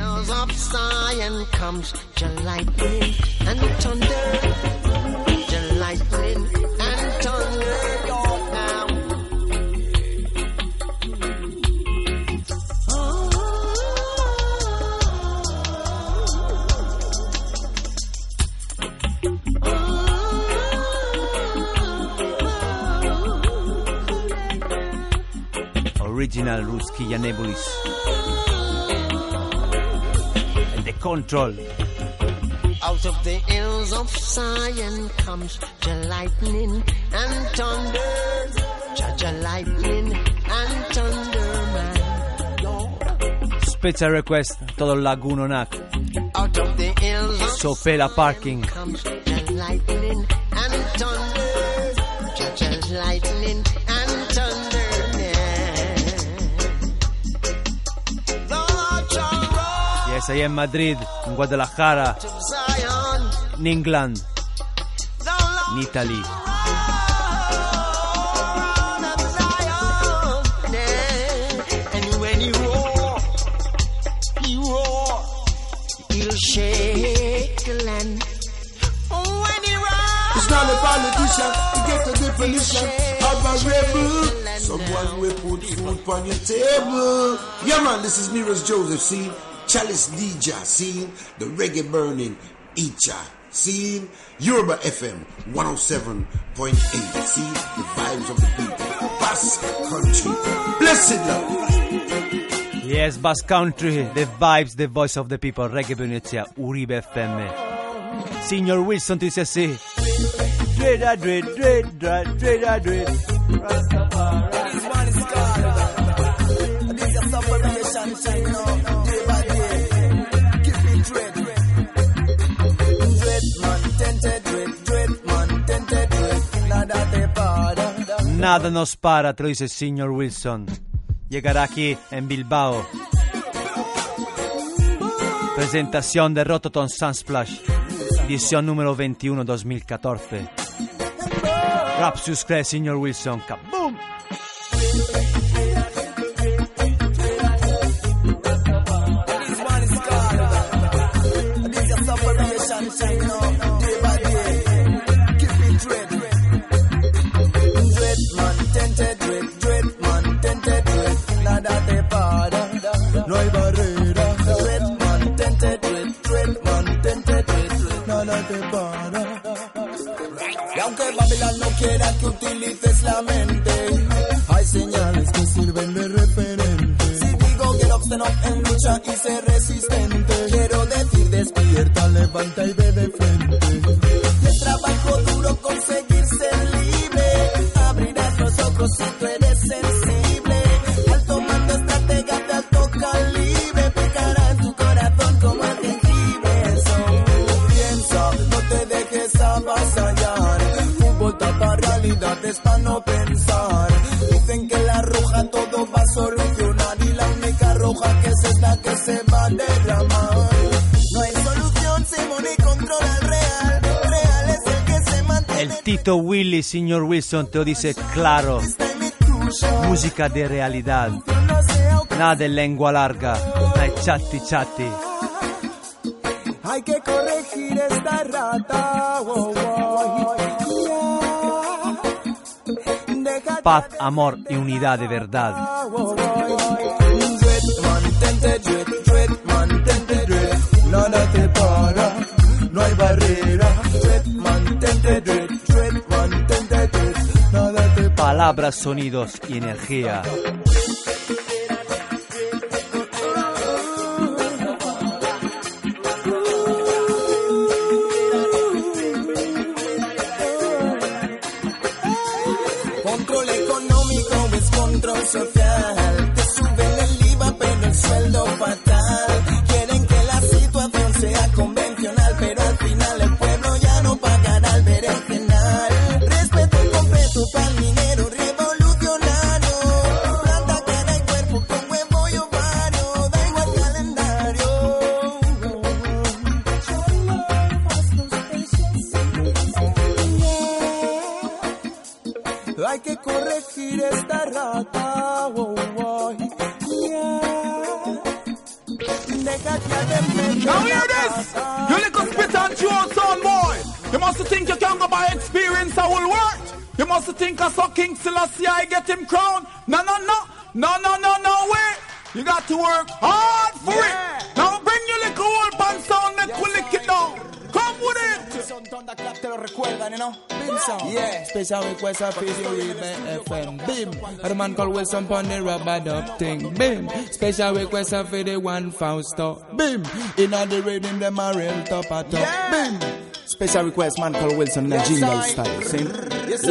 Original Ruski Yanebulis. And the control. Out of the hills of Zion comes the lightning and thunder. Judge lightning and thunder, man. Special request, todo Lagunonak. Out of the hills of Sopela Parking. comes the lightning and thunder. Judge lightning Say in Madrid, in Guadalajara, in England, in Italy. it's not a politician to get the definition of a rebel. Someone will put food on your table. Yeah, man, this is Nero's Joseph, see? Chalice DJ, see? The reggae burning Icha, see? Yoruba FM 107.8, see? The vibes of the people. Basque country. Blessed love. Yes, Bass Country, the vibes, the voice of the people, Reggae Venezia, Uribe FM. Signor Wilson así. Dread, dread, dread, dread, dread, dread. This Nada nos para, te lo dice señor Wilson. Llegará aquí en Bilbao. Presentación de Rototon Sunsplash, edición número 21 2014. Rapsus cree, señor Wilson. Kaboom! Aunque Babylon no quiera que utilices la mente, hay señales que sirven de referente. Si digo get up, stand en lucha y sé resistente, quiero decir despierta, levanta y ve de frente. Willy, señor Wilson, te lo dice claro. Música de realidad. Nada de lengua larga. De chatti chatti. Hay que corregir esta rata. Yeah. Paz, amor y unidad de verdad. dread. Nada te para, no hay barrera. Palabras, sonidos y energía. Hay que corregir esta rata. Oh, oh, yeah. Now hear this! You little spit and son boy! You must think you can go by experience how will work! You must think I saw King Selassie I get him crowned! No, no, no! No, no, no, no way! You got to work hard for it! Clap te lo recuerdan, you know? Bim sound. Yeah. Special request of Rhythm FM. Bim. A the man called Wilson pon the rubber dub thing. Bim. Special request of the one Fausto. Bim. Inna the rhythm them a real top a top. Bim. Special request man called Wilson in a Yes, style. Yes,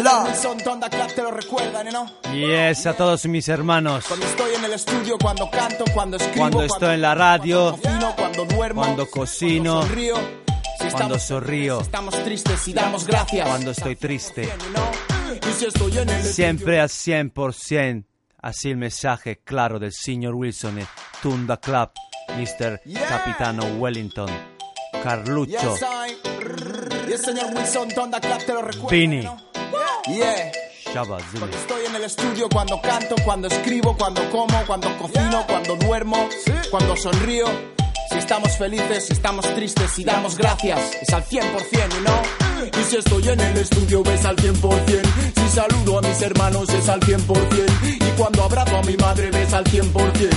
te lo recuerdan? Yes, a todos mis hermanos. Cuando estoy en el estudio, cuando canto, cuando escribo, Cuando estoy en la radio, cocino, cuando duermo, cuando cocino, sonrío, si cuando sonrío, estamos tristes y damos gracias. cuando estoy triste. Y si Siempre al 100%. Así el mensaje claro del señor Wilson en Tunda Club, Mr. Capitano Wellington, Carlucho, Yes. Vini, Yeah. Zulu. Estoy en el estudio cuando canto, cuando escribo, cuando como, cuando cocino, cuando duermo, cuando sonrío. Si estamos felices, si estamos tristes, si damos gracias, es al 100%, you know? Y si estoy en el estudio, ves al 100%. Si saludo a mis hermanos, es al 100%. Y cuando abrazo a mi madre, ves al 100%.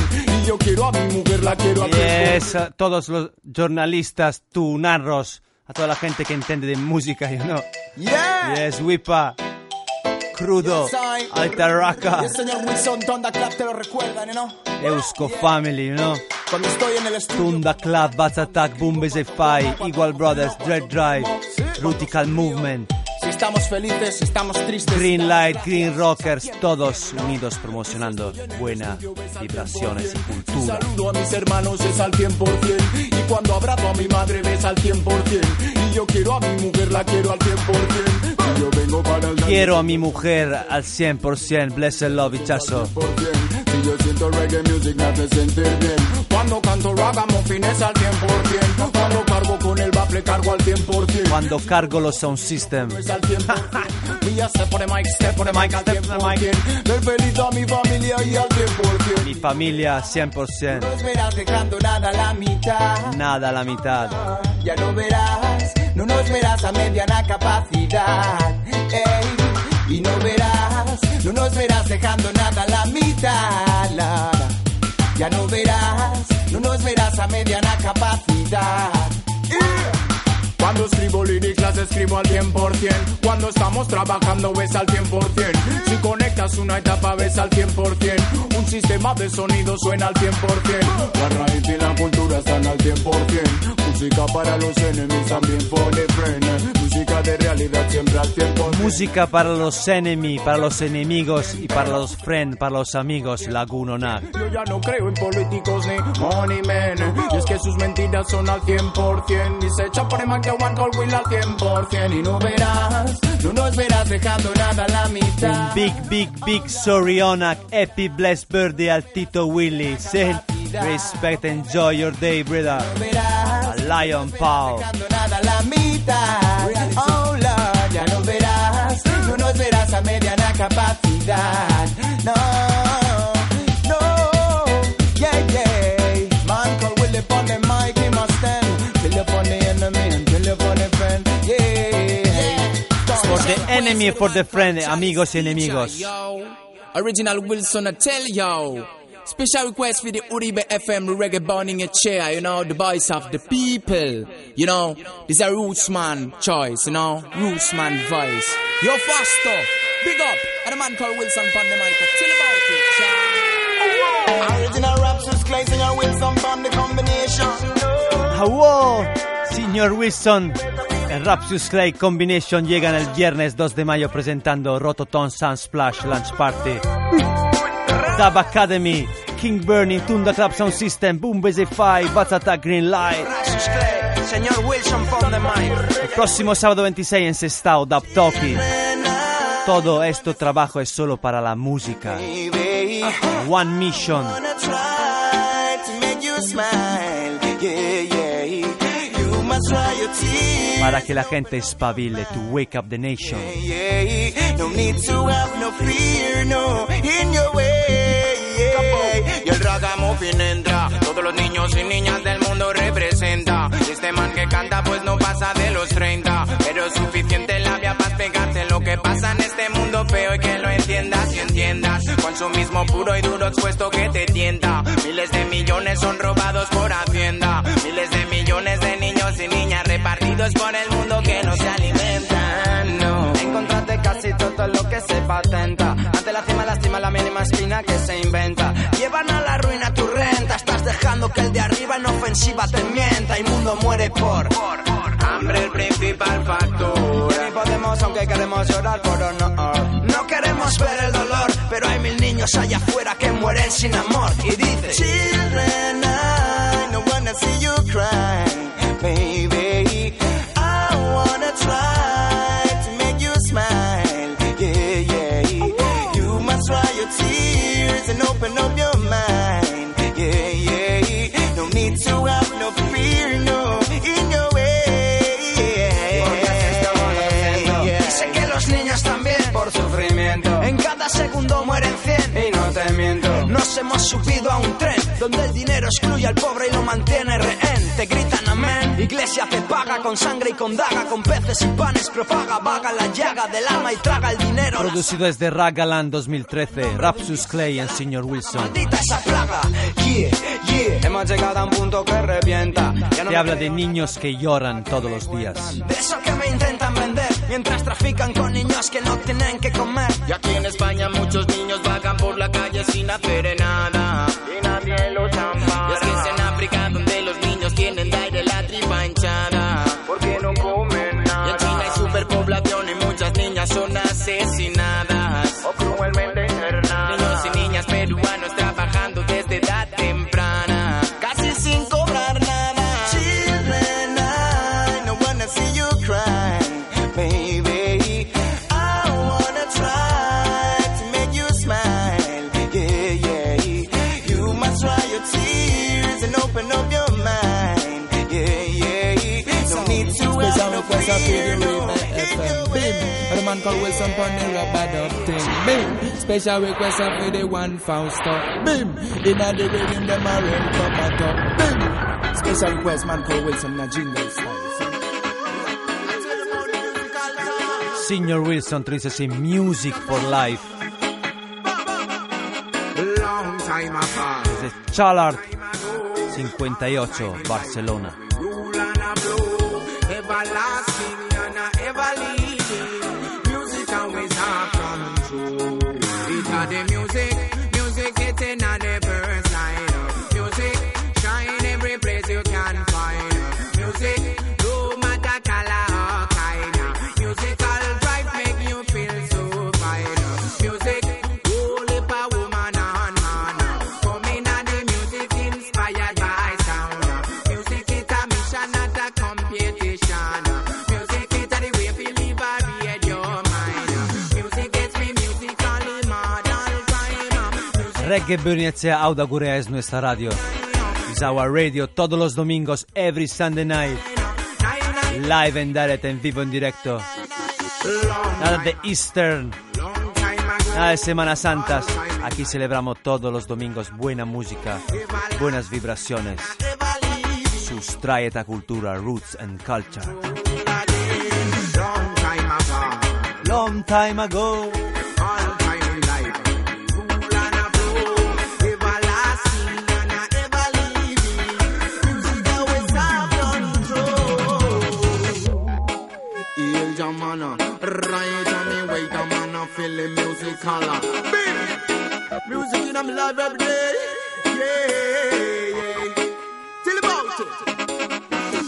Y yo quiero a mi mujer, la quiero 100%. Yes, a todos los jornalistas, tunarros, a toda la gente que entiende de música, know. Yeah. Yes, Wipa, Crudo, Altarraca, Yes, señor Wilson, te lo recuerdan, know? Eusko Family, know. Cuando estoy en el estudio. Tunda Club, Bats Attack, Boom Fai, Igual Brothers, Dread Drive, Rutical Movement, Si estamos felices, estamos tristes. Green Light, Green Rockers, todos unidos promocionando buenas vibraciones y cultura. Saludo a mis hermanos, es al 100%. Y cuando abrazo a mi madre, ves al 100%. Y yo quiero a mi mujer, la quiero al 100%. Quiero a mi mujer al 100%, blessed love, bichazo. Si yo siento reggae music me hace sentir bien. Cuando canto ragamuffin es al 100% Cuando cargo con el bafle cargo al 100% Cuando cargo los sound system. Es al 100% Y ya step por the mic, step por the mic al 100% Ver feliz a mi familia y al 100% Mi familia 100%, No verás dejando nada a la mitad. Nada a la mitad. Ya no verás, no nos verás a mediana capacidad. Ey, y no verás, no nos verás dejando nada la mitad. Ya no verás, no nos verás a mediana capacidad. Cuando escribo lyrics las escribo al 100% Cuando estamos trabajando ves al 100% Si conectas una etapa ves al 100% Un sistema de sonido suena al 100% La raíz y la cultura están al 100% Música para los enemigos también for the friend Música de realidad siempre al 100% Música para los enemigos, para los enemigos y para los friends, para los amigos, Lagunonac. Yo ya no creo en políticos ni money men. Y es que sus mentiras son al 100% Y se echa por el one call will al 100% Y no verás, no nos verás dejando nada a la mitad Big, big, big sorry Onak, happy blessed birthday al Tito Willy. Send respect, enjoy your day, brother. A Lion Paul. dejando nada a la mitad Oh Lord, ya no verás, no nos verás a mediana capacidad no, the enemy, for the friend, amigos y enemigos. Original Wilson, I tell yo. Special request for the Uribe FM reggae burning a chair, you know, the voice of the people. You know, this is a roots man choice, you know, roots man voice. Yo, faster, big up, and a man called Wilson from the mic. Tell about it, child. Original raps is Clay, singer Wilson from the combination. ¡Wow! Señor Wilson, el Rapsus Clay Combination llegan el viernes 2 de mayo presentando Rototon Sunsplash Lunch Party. Dub Academy, King Burning, Tunda Club Sound System, Boom Basify, Batata Green Light. Señor Wilson from the mic. El próximo sábado 26 en Sestao, Dub Talkie. Todo esto trabajo es solo para la música. One Mission. Para que la gente espabile to wake up the nation. No need to have no fear, no, in your way. Y el ragamuffin entra, todos los niños y niñas del mundo representa. Este man que canta pues no pasa de los 30, pero es suficiente labia para pegarte lo que pasa en este mundo feo y que lo entiendas y entiendas. Consumismo puro y duro expuesto que te tienta. Miles de millones son robados por Hacienda. Miles de millones de repartidos por el mundo que no se alimentan. No. Encontrate casi todo lo que se patenta. Ante la cima lastima la mínima espina que se inventa. Llevan a la ruina tu renta, estás dejando que el de arriba en ofensiva te mienta y mundo muere por, hambre el principal factor. Ni podemos aunque queremos llorar por honor. No queremos ver el dolor, pero hay mil niños allá afuera que mueren sin amor. Y dice: Children, I no wanna see you cry, hemos subido a un tren donde el dinero excluye al pobre y lo mantiene rehén. Te gritan amén. Iglesia te paga con sangre y con daga, con peces y panes propaga, vaga la llaga del alma y traga el dinero. La Producido desde Ragaland 2013, Rapsus Clay y Sr. Wilson. maldita esa plaga. Yeah, yeah. Hemos llegado a un punto que revienta. Ya no Te habla de niños que lloran todos los días. De eso que me intentan vender mientras trafican con niños que no tienen que comer. Y aquí en España muchos niños calle sin hacer nada. A man called Wilson Pon the rubber dub thing. Bim. Special request for the one Fausto. Bim. In a the rhythm them a run come a top. Bim. Special request man called Wilson na jingle style. Sr. Wilson dice Music for Life. Long time. Desde Chalart 58, Barcelona. Reggae Bernicea Auda Gurea es nuestra radio. Is our radio todos los domingos, every Sunday night. Live and direct, en vivo, en directo. Nada de Eastern. Nada de Semanas Santas. Aquí celebramos todos los domingos buena música, buenas vibraciones. Sustrae esta cultura, roots and culture. Long time ago. Hail Jamana. Right on me way Jamana. Feel the music color. Bim. Music in my life every day. Yeah, yeah. Tell about it.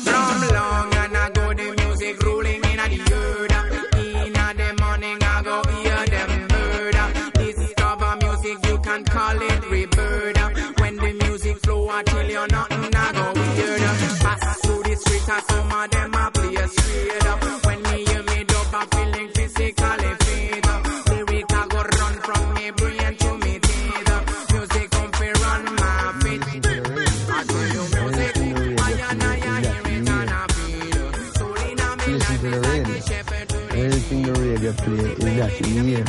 From long and ago, the music ruling in the earth. In the morning, I go hear them bird. Discover music, you can call it rebirth. When the music flow, I tell you nothing, I go weird. Pass through the street, and some of them I play straight up. That in here.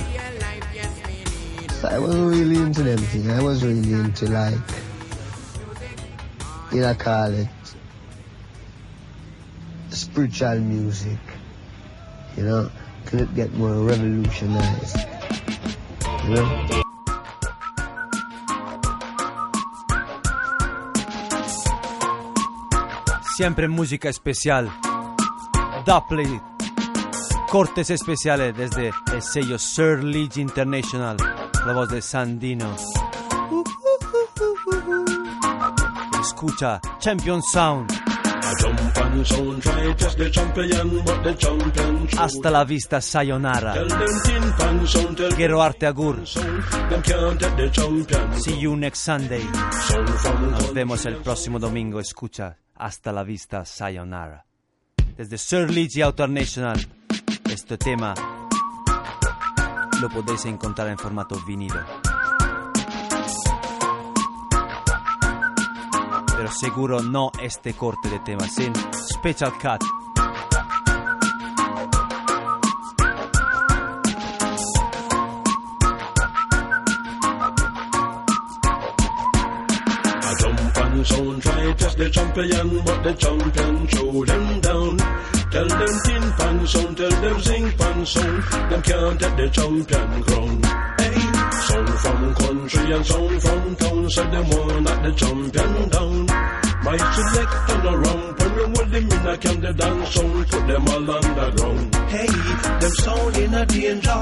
So I wasn't really into them things. I was really into like, you know, call it spiritual music. You know, till it get more revolutionized. You know? Siempre música especial. Dubplate. Cortes especiales desde el sello Sir Leach International. La voz de Sandino. Escucha Champion Sound. Hasta la vista, sayonara. Quiero arte agur. See you next Sunday. Nos vemos el próximo domingo. Escucha. Hasta la vista, sayonara. Desde Sir Leach International. Este tema lo podéis encontrar en formato vinilo. Pero seguro no este corte de tema, sin Special Cut. And sound, try test the champion, but the champion throw them down. Tell them tin pan sound, tell them sing pan sound, them can't take the champion crown. Hey, sound from country and sound from town, so them want knock the champion down. My select turn around, when them in a can the dance sound, put them all underground. Hey, them sound in a danger.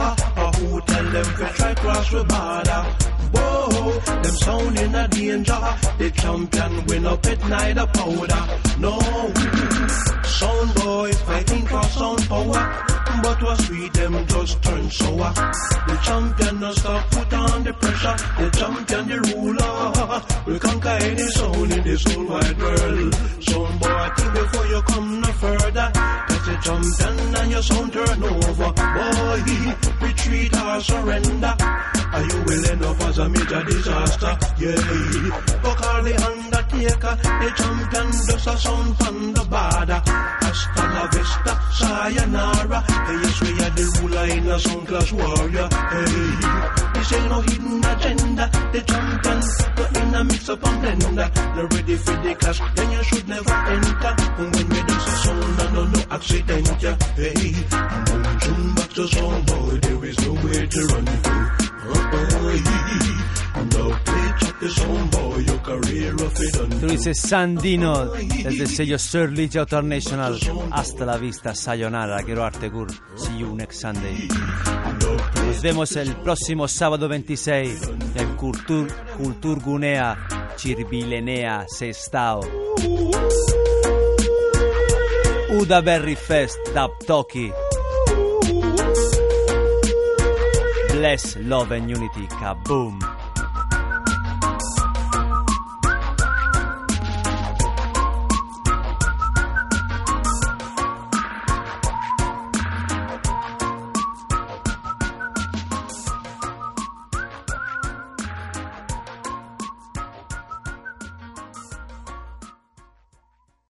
Who tell them to try cross the border? Whoa, them sound in a danger. The champion win up at night a powder. No, sound boy fighting for sound power. But was sweet, them just turn sour. The champion no stop put on the pressure. The champion, the ruler, will conquer any sound in this whole wide world. Sound boy, think before you come no further. The champion and your sound turn over. Boy, retreat or surrender. Are you willing up as a major disaster? Yeah. Go call the undertaker. The champion does a sound from the border. Hasta la vista, sayonara. Hey, yes, we are the ruler in a sound class warrior. Hey, this no hidden agenda. The champion, no in a mix up and blender. No ready for the clash, then you should never enter. And when we do a sound, I know no accident. Yeah. Hey, I'm tune back to sound boy. There is nowhere to run to. Tú Sandino desde el sello Leach International. Hasta la vista, sayonara, quiero arte gur. See you next Sunday. Nos vemos el próximo sábado 26 en Cultur, Cultur Gunea, Chirbilenea, Sestao. Uda Berry Fest, Dub Toki. Bless, love and unity, kaboom.